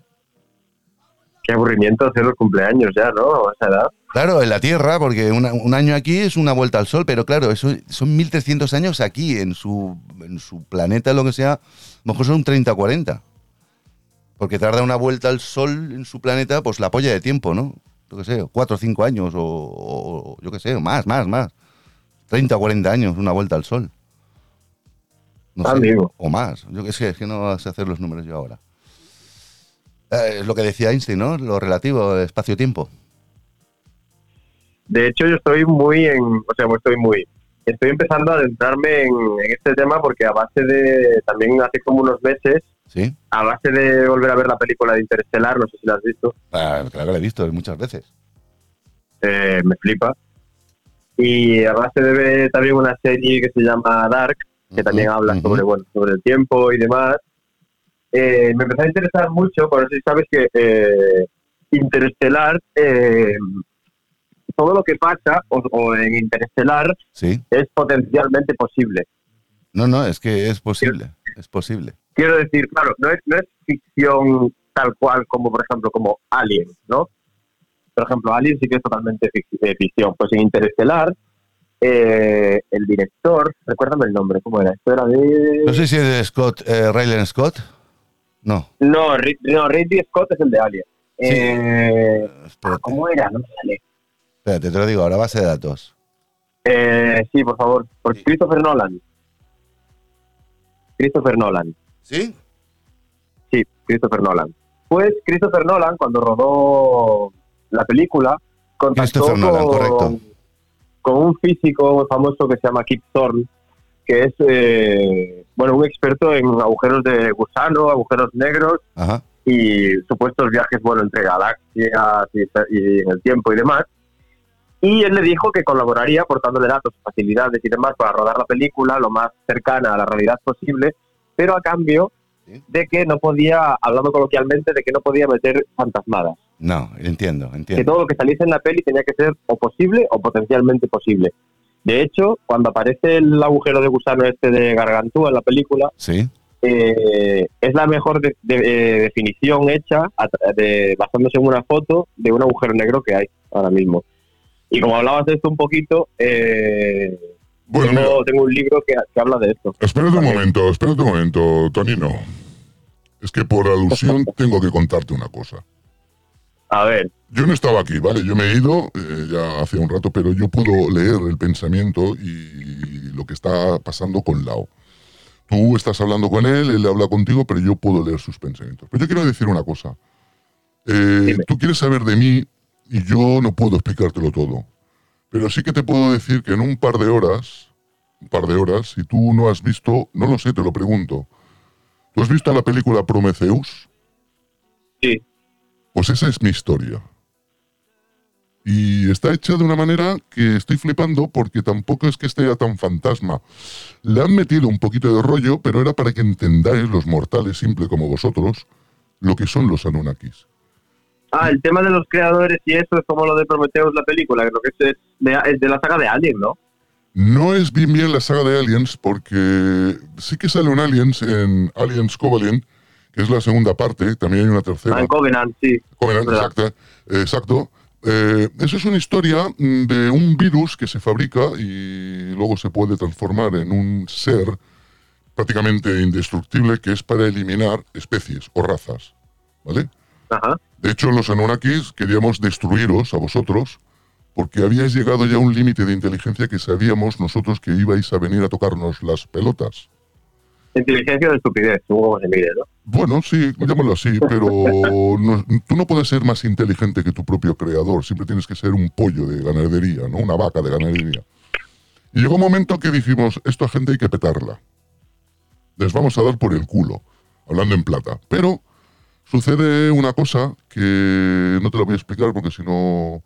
Qué aburrimiento hacer los cumpleaños ya, ¿no? A esa edad. Claro, en la Tierra, porque una- un año aquí es una vuelta al Sol, pero claro, eso son 1300 años aquí, en su, en su planeta, lo que sea, a lo mejor son 30 o 40. Porque tarda una vuelta al Sol en su planeta, pues la polla de tiempo, ¿no? Yo qué sé, 4 o 5 años, o, yo qué sé, más, más, más. 30 o 40 años, una vuelta al Sol. No sé, o más. Yo qué sé, es que no sé hacer los números yo ahora. Eh, es lo que decía Einstein, ¿no? Lo relativo, espacio-tiempo. De hecho, yo estoy muy en, o sea, estoy muy, estoy empezando a adentrarme en, en este tema porque a base de, también hace como unos meses, ¿Sí? a base de volver a ver la película de Interestelar, no sé si la has visto, Ah, claro que lo he visto muchas veces. eh, me flipa. Y a base de ver también una serie que se llama Dark, que también habla sobre, bueno, sobre el tiempo y demás, eh, me empezó a interesar mucho, por eso si sabes que eh, Interestelar, eh, todo lo que pasa o, o en Interestelar Sí. es potencialmente posible. No, no, es que es posible. Es posible. Quiero decir, claro, no es, no es ficción tal cual como, por ejemplo, como Alien, ¿no? Por ejemplo, Alien sí que es totalmente eh, ficción. Pues en Interestelar, eh, el director, recuérdame el nombre, ¿cómo era? Esto era de... No sé si es de Scott, eh, Raylan Scott. No. No, no, Ridley Scott es el de Alien. Sí. Eh, Espérate, ¿Cómo era? No me sale. espérate, te lo digo ahora, base de datos. Eh, sí, por favor. Por Sí. Christopher Nolan. Christopher Nolan. ¿Sí? Sí, Christopher Nolan. Pues Christopher Nolan, cuando rodó la película, contactó Nolan, con, correcto. con un físico famoso que se llama Kip Thorne, que es eh, bueno un experto en agujeros de gusano, agujeros negros Ajá. y supuestos viajes bueno entre galaxias y, y en el tiempo y demás. Y él le dijo que colaboraría aportándole datos, facilidades y demás para rodar la película lo más cercana a la realidad posible, pero a cambio Sí. de que no podía, hablando coloquialmente, de que no podía meter fantasmadas. No, entiendo, Que entiendo. todo lo que saliese en la peli tenía que ser o posible o potencialmente posible. De hecho, cuando aparece el agujero de gusano este de Gargantúa en la película, Sí. eh, es la mejor de- de- eh, definición hecha de- basándose en una foto de un agujero negro que hay ahora mismo. Y como hablabas de esto un poquito, eh, Bueno, tengo un libro que, que habla de esto. espérate un momento, espérate un momento, Tonino. Es que por alusión tengo que contarte una cosa. A ver, Yo no estaba aquí, ¿vale? Yo me he ido eh, ya hace un rato, pero yo puedo leer el pensamiento y lo que está pasando con Lao. Tú estás hablando con él, él habla contigo, pero yo puedo leer sus pensamientos. Pero yo quiero decir una cosa. Eh, tú quieres saber de mí y yo no puedo explicártelo todo. Pero sí que te puedo decir que en un par de horas, un par de horas, si tú no has visto, no lo sé, te lo pregunto. ¿Tú has visto la película Prometheus? sí, Pues esa es mi historia. Y está hecha de una manera que estoy flipando porque tampoco es que esté ya tan fantasma. Le han metido un poquito de rollo, pero era para que entendáis, los mortales simple como vosotros, lo que son los Anunnakis. Ah, el tema de los creadores y eso es como lo de Prometheus, la película, que lo que es, de, es de la saga de Alien, ¿no? No es bien bien la saga de Aliens porque sí que sale un Aliens en Aliens Covenant que es la segunda parte, también hay una tercera. Ah, en Covenant, sí. Covenant, exacto. exacto. Eh, eso es una historia mm, de un virus que se fabrica y luego se puede transformar en un ser prácticamente indestructible que es para eliminar especies o razas. ¿Vale? Ajá. De hecho, los Anunnakis queríamos destruiros a vosotros porque habíais llegado ya a un límite de inteligencia que sabíamos nosotros que ibais a venir a tocarnos las pelotas. Inteligencia de estupidez, como se mire, ¿no? Bueno, sí, llámalo así, pero tú no puedes ser más inteligente que tu propio creador. Siempre tienes que ser un pollo de ganadería, ¿no? Una vaca de ganadería. Y llegó un momento que dijimos, esto a gente hay que petarla. Les vamos a dar por el culo, hablando en plata. Pero sucede una cosa que no te la voy a explicar porque si no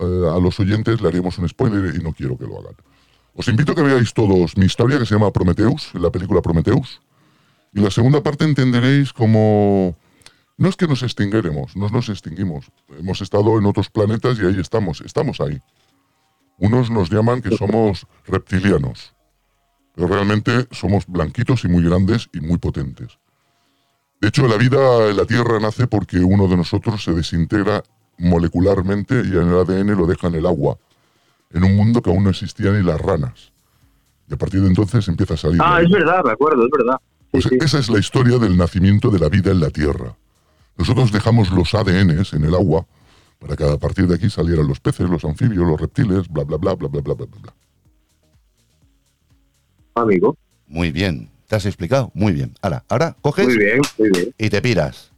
eh, a los oyentes le haríamos un spoiler y no quiero que lo hagan. Os invito a que veáis todos mi historia que se llama Prometheus, la película Prometheus. Y la segunda parte entenderéis como... No es que nos extinguiremos, no nos extinguimos. Hemos estado en otros planetas y ahí estamos, estamos ahí. Unos nos llaman que somos reptilianos, pero realmente somos blanquitos y muy grandes y muy potentes. De hecho, la vida en la Tierra nace porque uno de nosotros se desintegra molecularmente y en el ADN lo deja en el agua, en un mundo que aún no existían ni las ranas. Y a partir de entonces empieza a salir. Ah, es verdad, me acuerdo, es verdad. Pues sí. esa es la historia del nacimiento de la vida en la Tierra. Nosotros dejamos los ADNs en el agua para que a partir de aquí salieran los peces, los anfibios, los reptiles, bla, bla, bla, bla, bla, bla, bla, bla. Amigo. Muy bien. ¿Te has explicado? Muy bien. Ahora, ahora coges Muy bien, muy bien. y te piras.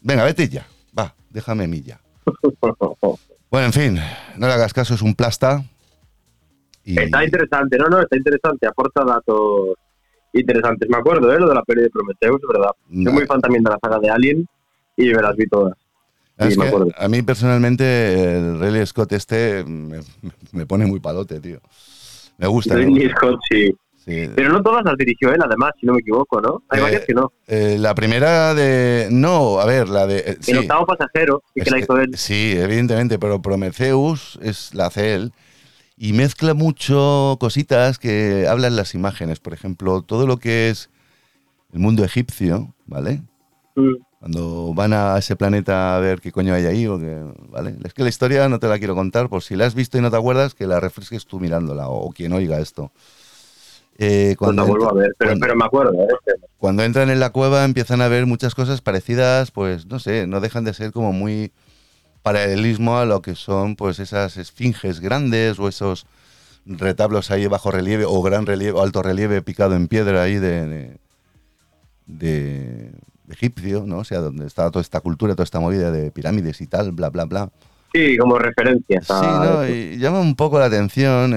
Venga, vete ya. Va, déjame a mí ya. Bueno, en fin, no le hagas caso, es un plasta. Y Está interesante, no, no, está interesante, aporta datos interesantes. Me acuerdo, ¿eh? Lo de la peli de Prometheus, verdad. Soy muy fan también de la saga de Alien y me las vi todas. sí, me acuerdo. a mí personalmente el Ridley Scott este me, me pone muy palote, tío. Me gusta. Ridley. Scott, sí. Sí. Pero no todas las dirigió él, además, si no me equivoco, ¿no? Hay Eh, varias que no. Eh, la primera de... No, a ver, la de... eh, sí. El octavo pasajero, sí que la hizo él. Sí, evidentemente, pero Prometheus es la hace él y mezcla mucho cositas que hablan las imágenes. Por ejemplo, todo lo que es el mundo egipcio, ¿vale? Mm. Cuando van a ese planeta a ver qué coño hay ahí, o que, ¿vale? Es que la historia no te la quiero contar, por si la has visto y no te acuerdas, que la refresques tú mirándola, o, o quien oiga esto. Eh, Pues la vuelvo a ver, pero, cuando- pero me acuerdo, ¿eh? cuando entran en la cueva empiezan a ver muchas cosas parecidas, pues no sé, no dejan de ser como muy paralelismo a lo que son pues esas esfinges grandes o esos retablos ahí bajo relieve o gran relieve o alto relieve picado en piedra ahí de, de, egipcio, ¿no? O sea, donde está toda esta cultura, toda esta movida de pirámides y tal, bla, bla, bla. Sí, como referencias. Sí, ¿no? Y llama un poco la atención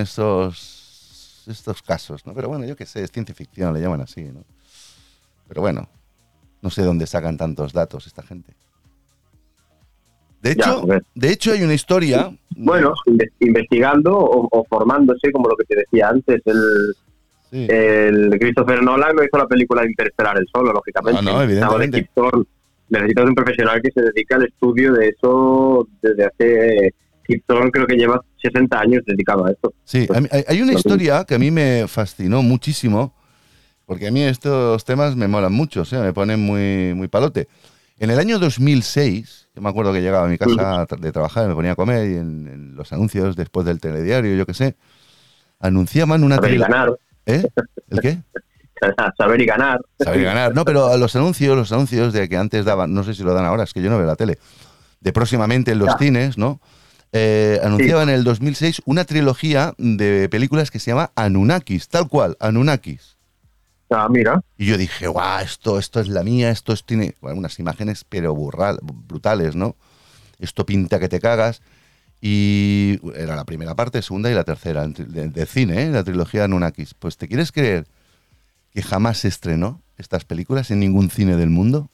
estos, estos casos, ¿no? Pero bueno, yo qué sé, es ciencia ficción, le llaman así, ¿no? Pero bueno, no sé dónde sacan tantos datos esta gente. De hecho, ver. de hecho hay una historia. Bueno, inve- investigando o, o formándose, como lo que te decía antes, el, Sí. el Christopher Nolan no hizo la película de Interstellar el solo, lógicamente. Ah, no, evidentemente. Necesitas un profesional que se dedica al estudio de eso desde hace... Thorne creo que lleva 60 años dedicado a esto. Sí, mí- hay, una historia que a mí me fascinó muchísimo, porque a mí estos temas me molan mucho, o sea, me ponen muy, muy palote. En el año 2006, yo me acuerdo que llegaba a mi casa de trabajar, me ponía a comer y en, en los anuncios después del telediario, yo qué sé, anunciaban una Saber y ganar. ¿Eh? ¿El qué? Saber y ganar. Saber ganar. No, pero los anuncios, los anuncios de que antes daban, no sé si lo dan ahora, es que yo no veo la tele, de próximamente en los Ya. cines, ¿no? Eh, anunciaban en el 2006 una trilogía de películas que se llama Anunnakis, tal cual, Anunnakis. Ah, mira. Y yo dije, guau, esto, esto es la mía, esto es, tiene bueno, unas imágenes pero burral- brutales, ¿no? Esto pinta que te cagas. Y era la primera parte, segunda y la tercera de, de cine, ¿eh? la trilogía Anunnakis. Pues ¿te quieres creer que jamás se estrenó estas películas en ningún cine del mundo?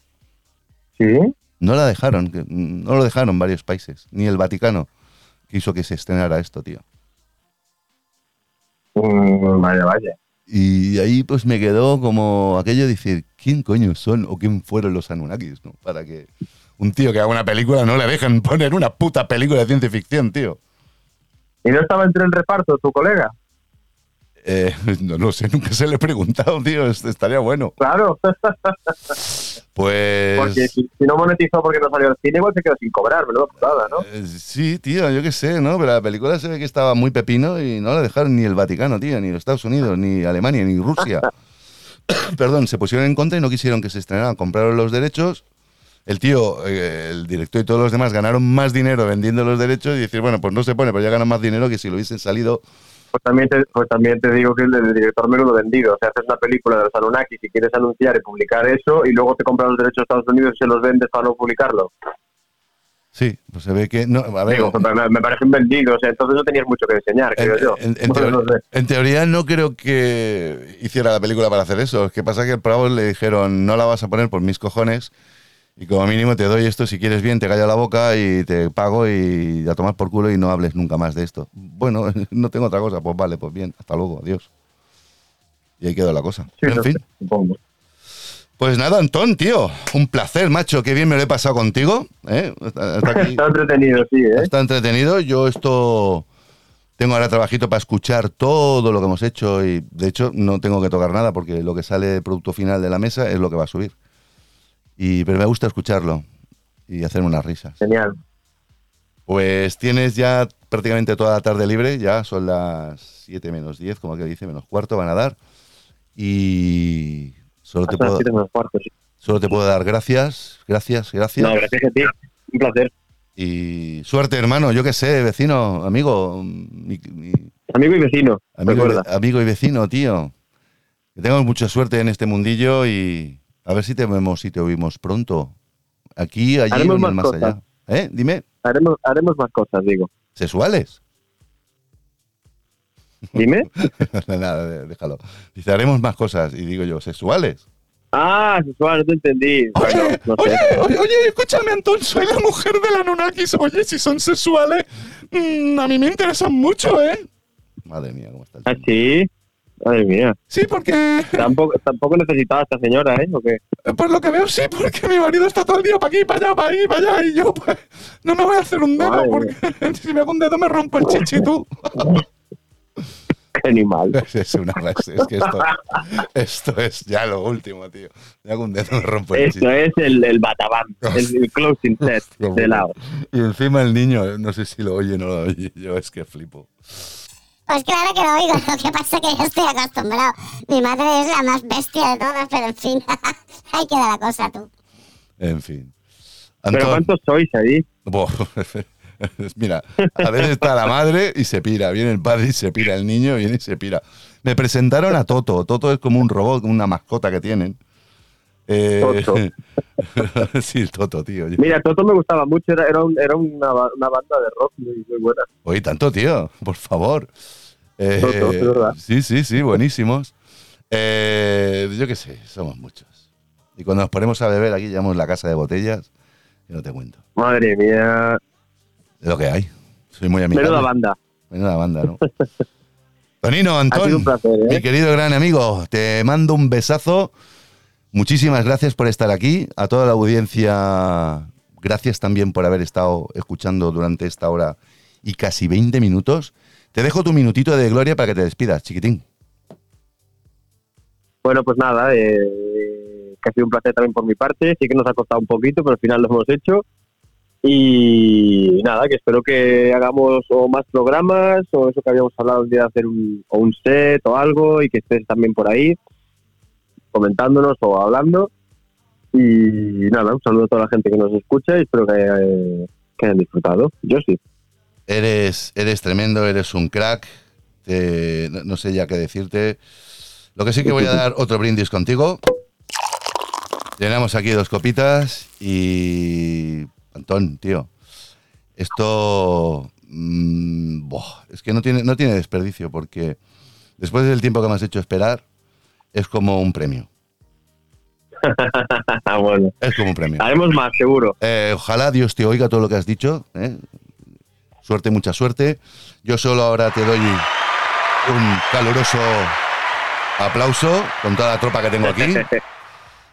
Sí. No la dejaron, no lo dejaron varios países, ni el Vaticano quiso que se estrenara esto, tío. Mm, vaya, vaya. Y ahí pues me quedó como aquello de decir, ¿quién coño son o quién fueron los Anunnakis? ¿no? Para que un tío que haga una película no le dejen poner una puta película de ciencia ficción, tío. ¿Y no estaba entre el reparto tu colega? Eh, no lo sé, nunca se le he preguntado, tío, es- estaría bueno. Claro. Pues. Porque si, si no monetizó porque no salió al cine, igual se quedó sin cobrar, menuda putada, ¿no? eh, sí, tío, yo qué sé, ¿no? Pero la película se ve que estaba muy pepino y no la dejaron ni el Vaticano, tío, ni los Estados Unidos, ni Alemania, ni Rusia. Perdón, se pusieron en contra y no quisieron que se estrenara. Compraron los derechos. El tío, eh, el director y todos los demás ganaron más dinero vendiendo los derechos y decir, bueno, pues no se pone, pero ya ganan más dinero que si lo hubiesen salido. Pues también te, pues también te digo que el, del director menudo vendido. O sea, haces una película de los Anunnaki si quieres anunciar y publicar eso y luego te compras los derechos de Estados Unidos y se los vendes para no publicarlo. Sí, pues se ve que. No, a ver, Digo, me, me parece un vendido. O sea, entonces no tenías mucho que enseñar, En, creo yo. en- en Bueno, teoría, no sé. en teoría no creo que hiciera la película para hacer eso. Es que pasa que al Bravo le dijeron, no la vas a poner por mis cojones y como mínimo te doy esto, si quieres bien, te callo la boca y te pago y a tomar por culo y no hables nunca más de esto. Bueno, no tengo otra cosa, pues vale, pues bien, hasta luego, adiós. Y ahí quedó la cosa. Sí, en fin, supongo. pues nada, Antón, tío, un placer, macho, qué bien me lo he pasado contigo. ¿eh? Hasta- hasta aquí. Está entretenido, sí, ¿eh? Está entretenido. Yo esto tengo ahora trabajito para escuchar todo lo que hemos hecho y de hecho no tengo que tocar nada porque lo que sale de producto final de la mesa es lo que va a subir. Y pero me gusta escucharlo y hacerme unas risas. Genial. Pues tienes ya prácticamente toda la tarde libre, ya son las 7 menos 10, como que dice, menos cuarto van a dar. Y solo te Hasta puedo, menos cuarto, sí. solo te puedo dar gracias, gracias, gracias. No, gracias a ti. Un placer. Y suerte, hermano, yo qué sé, vecino, amigo, mi- mi- Amigo y vecino, amigo, y, recuerda. amigo y vecino, tío. Que tengamos mucha suerte en este mundillo y a ver si te vemos y te oímos pronto. Aquí, allí, Haremos más más cosas. allá. ¿Eh? Dime, Haremos, haremos más cosas, digo. ¿sexuales? Dime. Nada, déjalo. Dice, haremos más cosas. Y digo yo, ¿sexuales? Ah, sexual, no te entendí. Bueno, no sé. oye, oye, escúchame, Antón, soy la mujer de la Nunakis. Oye, si son sexuales, mm, a mí me interesan mucho, ¿eh? Madre mía, cómo está el ¿Ah, tema. sí? Madre mía. Sí, porque Tampoco, tampoco necesitaba a esta señora, ¿eh? ¿O qué? Por lo que veo, sí, porque mi marido está todo el día para aquí, para allá, para ahí, para allá, y yo, pues, no me voy a hacer un dedo, Madre porque si me hago un dedo me rompo el chichito. Qué animal. Es una es, que esto, esto es ya lo último, tío. Me hago un dedo me rompo el Esto es el, el batabán, el, el closing set de lado. Y encima el niño, no sé si lo oye o no lo oye, yo es que flipo. Pues claro que lo oigo, lo que pasa es que ya estoy acostumbrado. Mi madre es la más bestia de todas, pero en fin, ahí queda la cosa tú. En fin. ¿Pero cuántos sois ahí? Mira, a veces está la madre y se pira, viene el padre y se pira, el niño viene y se pira. Me presentaron a Toto. Toto es como un robot, una mascota que tienen. Eh, Toto. sí, el Toto, tío. Yo- Mira, Toto me gustaba mucho, era, era, un- era una, una banda de rock muy, muy buena. Oye, tanto, tío, por favor. Eh, Toto, es verdad. sí, sí, sí, buenísimos. Eh, yo qué sé, somos muchos. Y cuando nos ponemos a beber aquí, llamamos la casa de botellas, que no te cuento. Madre mía. Es lo que hay. Soy muy amigable. Menuda banda. Menuda banda, ¿no? Tonino, Antón, placer, ¿eh? mi querido gran amigo, te mando un besazo. Muchísimas gracias por estar aquí. A toda la audiencia, gracias también por haber estado escuchando durante esta hora y casi 20 minutos. Te dejo tu minutito de gloria para que te despidas, chiquitín. Bueno, pues nada, eh, que ha sido un placer también por mi parte. Sí que nos ha costado un poquito, pero al final lo hemos hecho. Y nada, que espero que hagamos o más programas o eso que habíamos hablado de hacer un, o un set o algo y que estés también por ahí comentándonos o hablando. Y nada, un saludo a toda la gente que nos escucha y espero que, que hayan disfrutado. Yo sí. Eres, eres tremendo, eres un crack. No, sé ya qué decirte. Lo que sí que voy a dar otro brindis contigo. Llenamos aquí dos copitas y... Antón, tío. Esto... mm, es que no tiene, no tiene desperdicio porque después del tiempo que me has hecho esperar, es como un premio. bueno, Es como un premio. haremos más, seguro. Eh, ojalá Dios te oiga todo lo que has dicho. ¿eh? Suerte, mucha suerte. Yo solo ahora te doy un caluroso aplauso con toda la tropa que tengo aquí.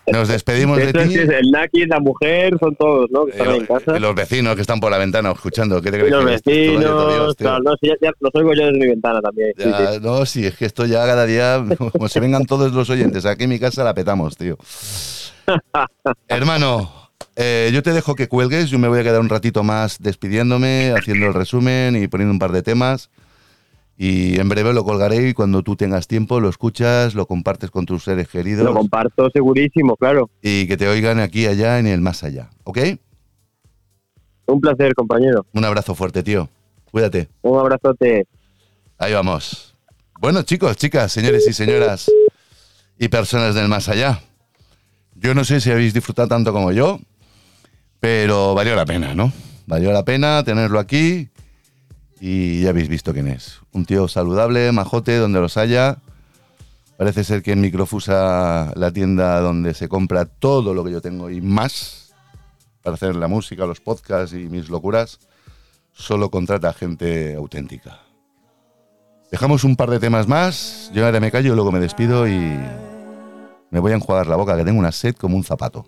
Nos despedimos de ti. es el Naki, la mujer, son todos, ¿no? Que están ahí en casa. Los vecinos que están por la ventana escuchando. ¿Qué te crees? los vecinos, Dios, tío? claro, no, sí, ya, ya los oigo yo desde mi ventana también. sí, Ya, sí. No, sí, es que esto ya cada día, como se vengan todos los oyentes, aquí en mi casa la petamos, tío. Hermano, eh, yo te dejo que cuelgues, yo me voy a quedar un ratito más despidiéndome, haciendo el resumen y poniendo un par de temas. Y en breve lo colgaré y cuando tú tengas tiempo lo escuchas, lo compartes con tus seres queridos Lo comparto segurísimo, claro. y que te oigan aquí, allá, en el más allá. ¿Ok? Un placer, compañero. Un abrazo fuerte, tío. Cuídate. Un abrazote. Ahí vamos. Bueno, chicos, chicas, señores y señoras y personas del más allá. Yo no sé si habéis disfrutado tanto como yo, pero valió la pena, ¿no? Valió la pena tenerlo aquí y ya habéis visto quién es. Un tío saludable, majote, donde los haya. Parece ser que en Microfusa, la tienda donde se compra todo lo que yo tengo y más para hacer la música, los podcasts y mis locuras, solo contrata gente auténtica. Dejamos un par de temas más. Yo ahora me callo, luego me despido y me voy a enjuagar la boca, que tengo una sed como un zapato.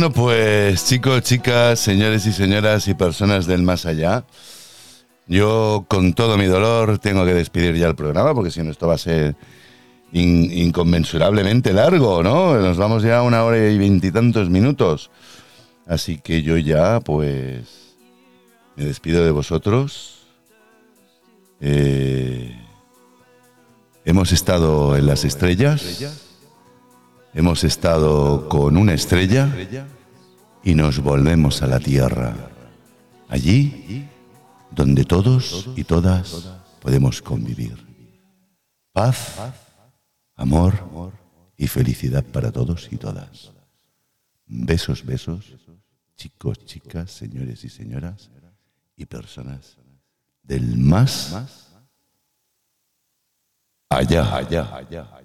Bueno, pues chicos, chicas, señores y señoras y personas del más allá, yo con todo mi dolor tengo que despedir ya el programa porque si no esto va a ser inconmensurablemente largo, ¿no? Nos vamos ya a una hora y veintitantos minutos. Así que yo ya, pues, me despido de vosotros. Eh, hemos estado en las estrellas Hemos estado con una estrella y nos volvemos a la Tierra, allí donde todos y todas podemos convivir. Paz, amor y felicidad para todos y todas. Besos, besos, chicos, chicas, señores y señoras y personas del más allá, allá, allá.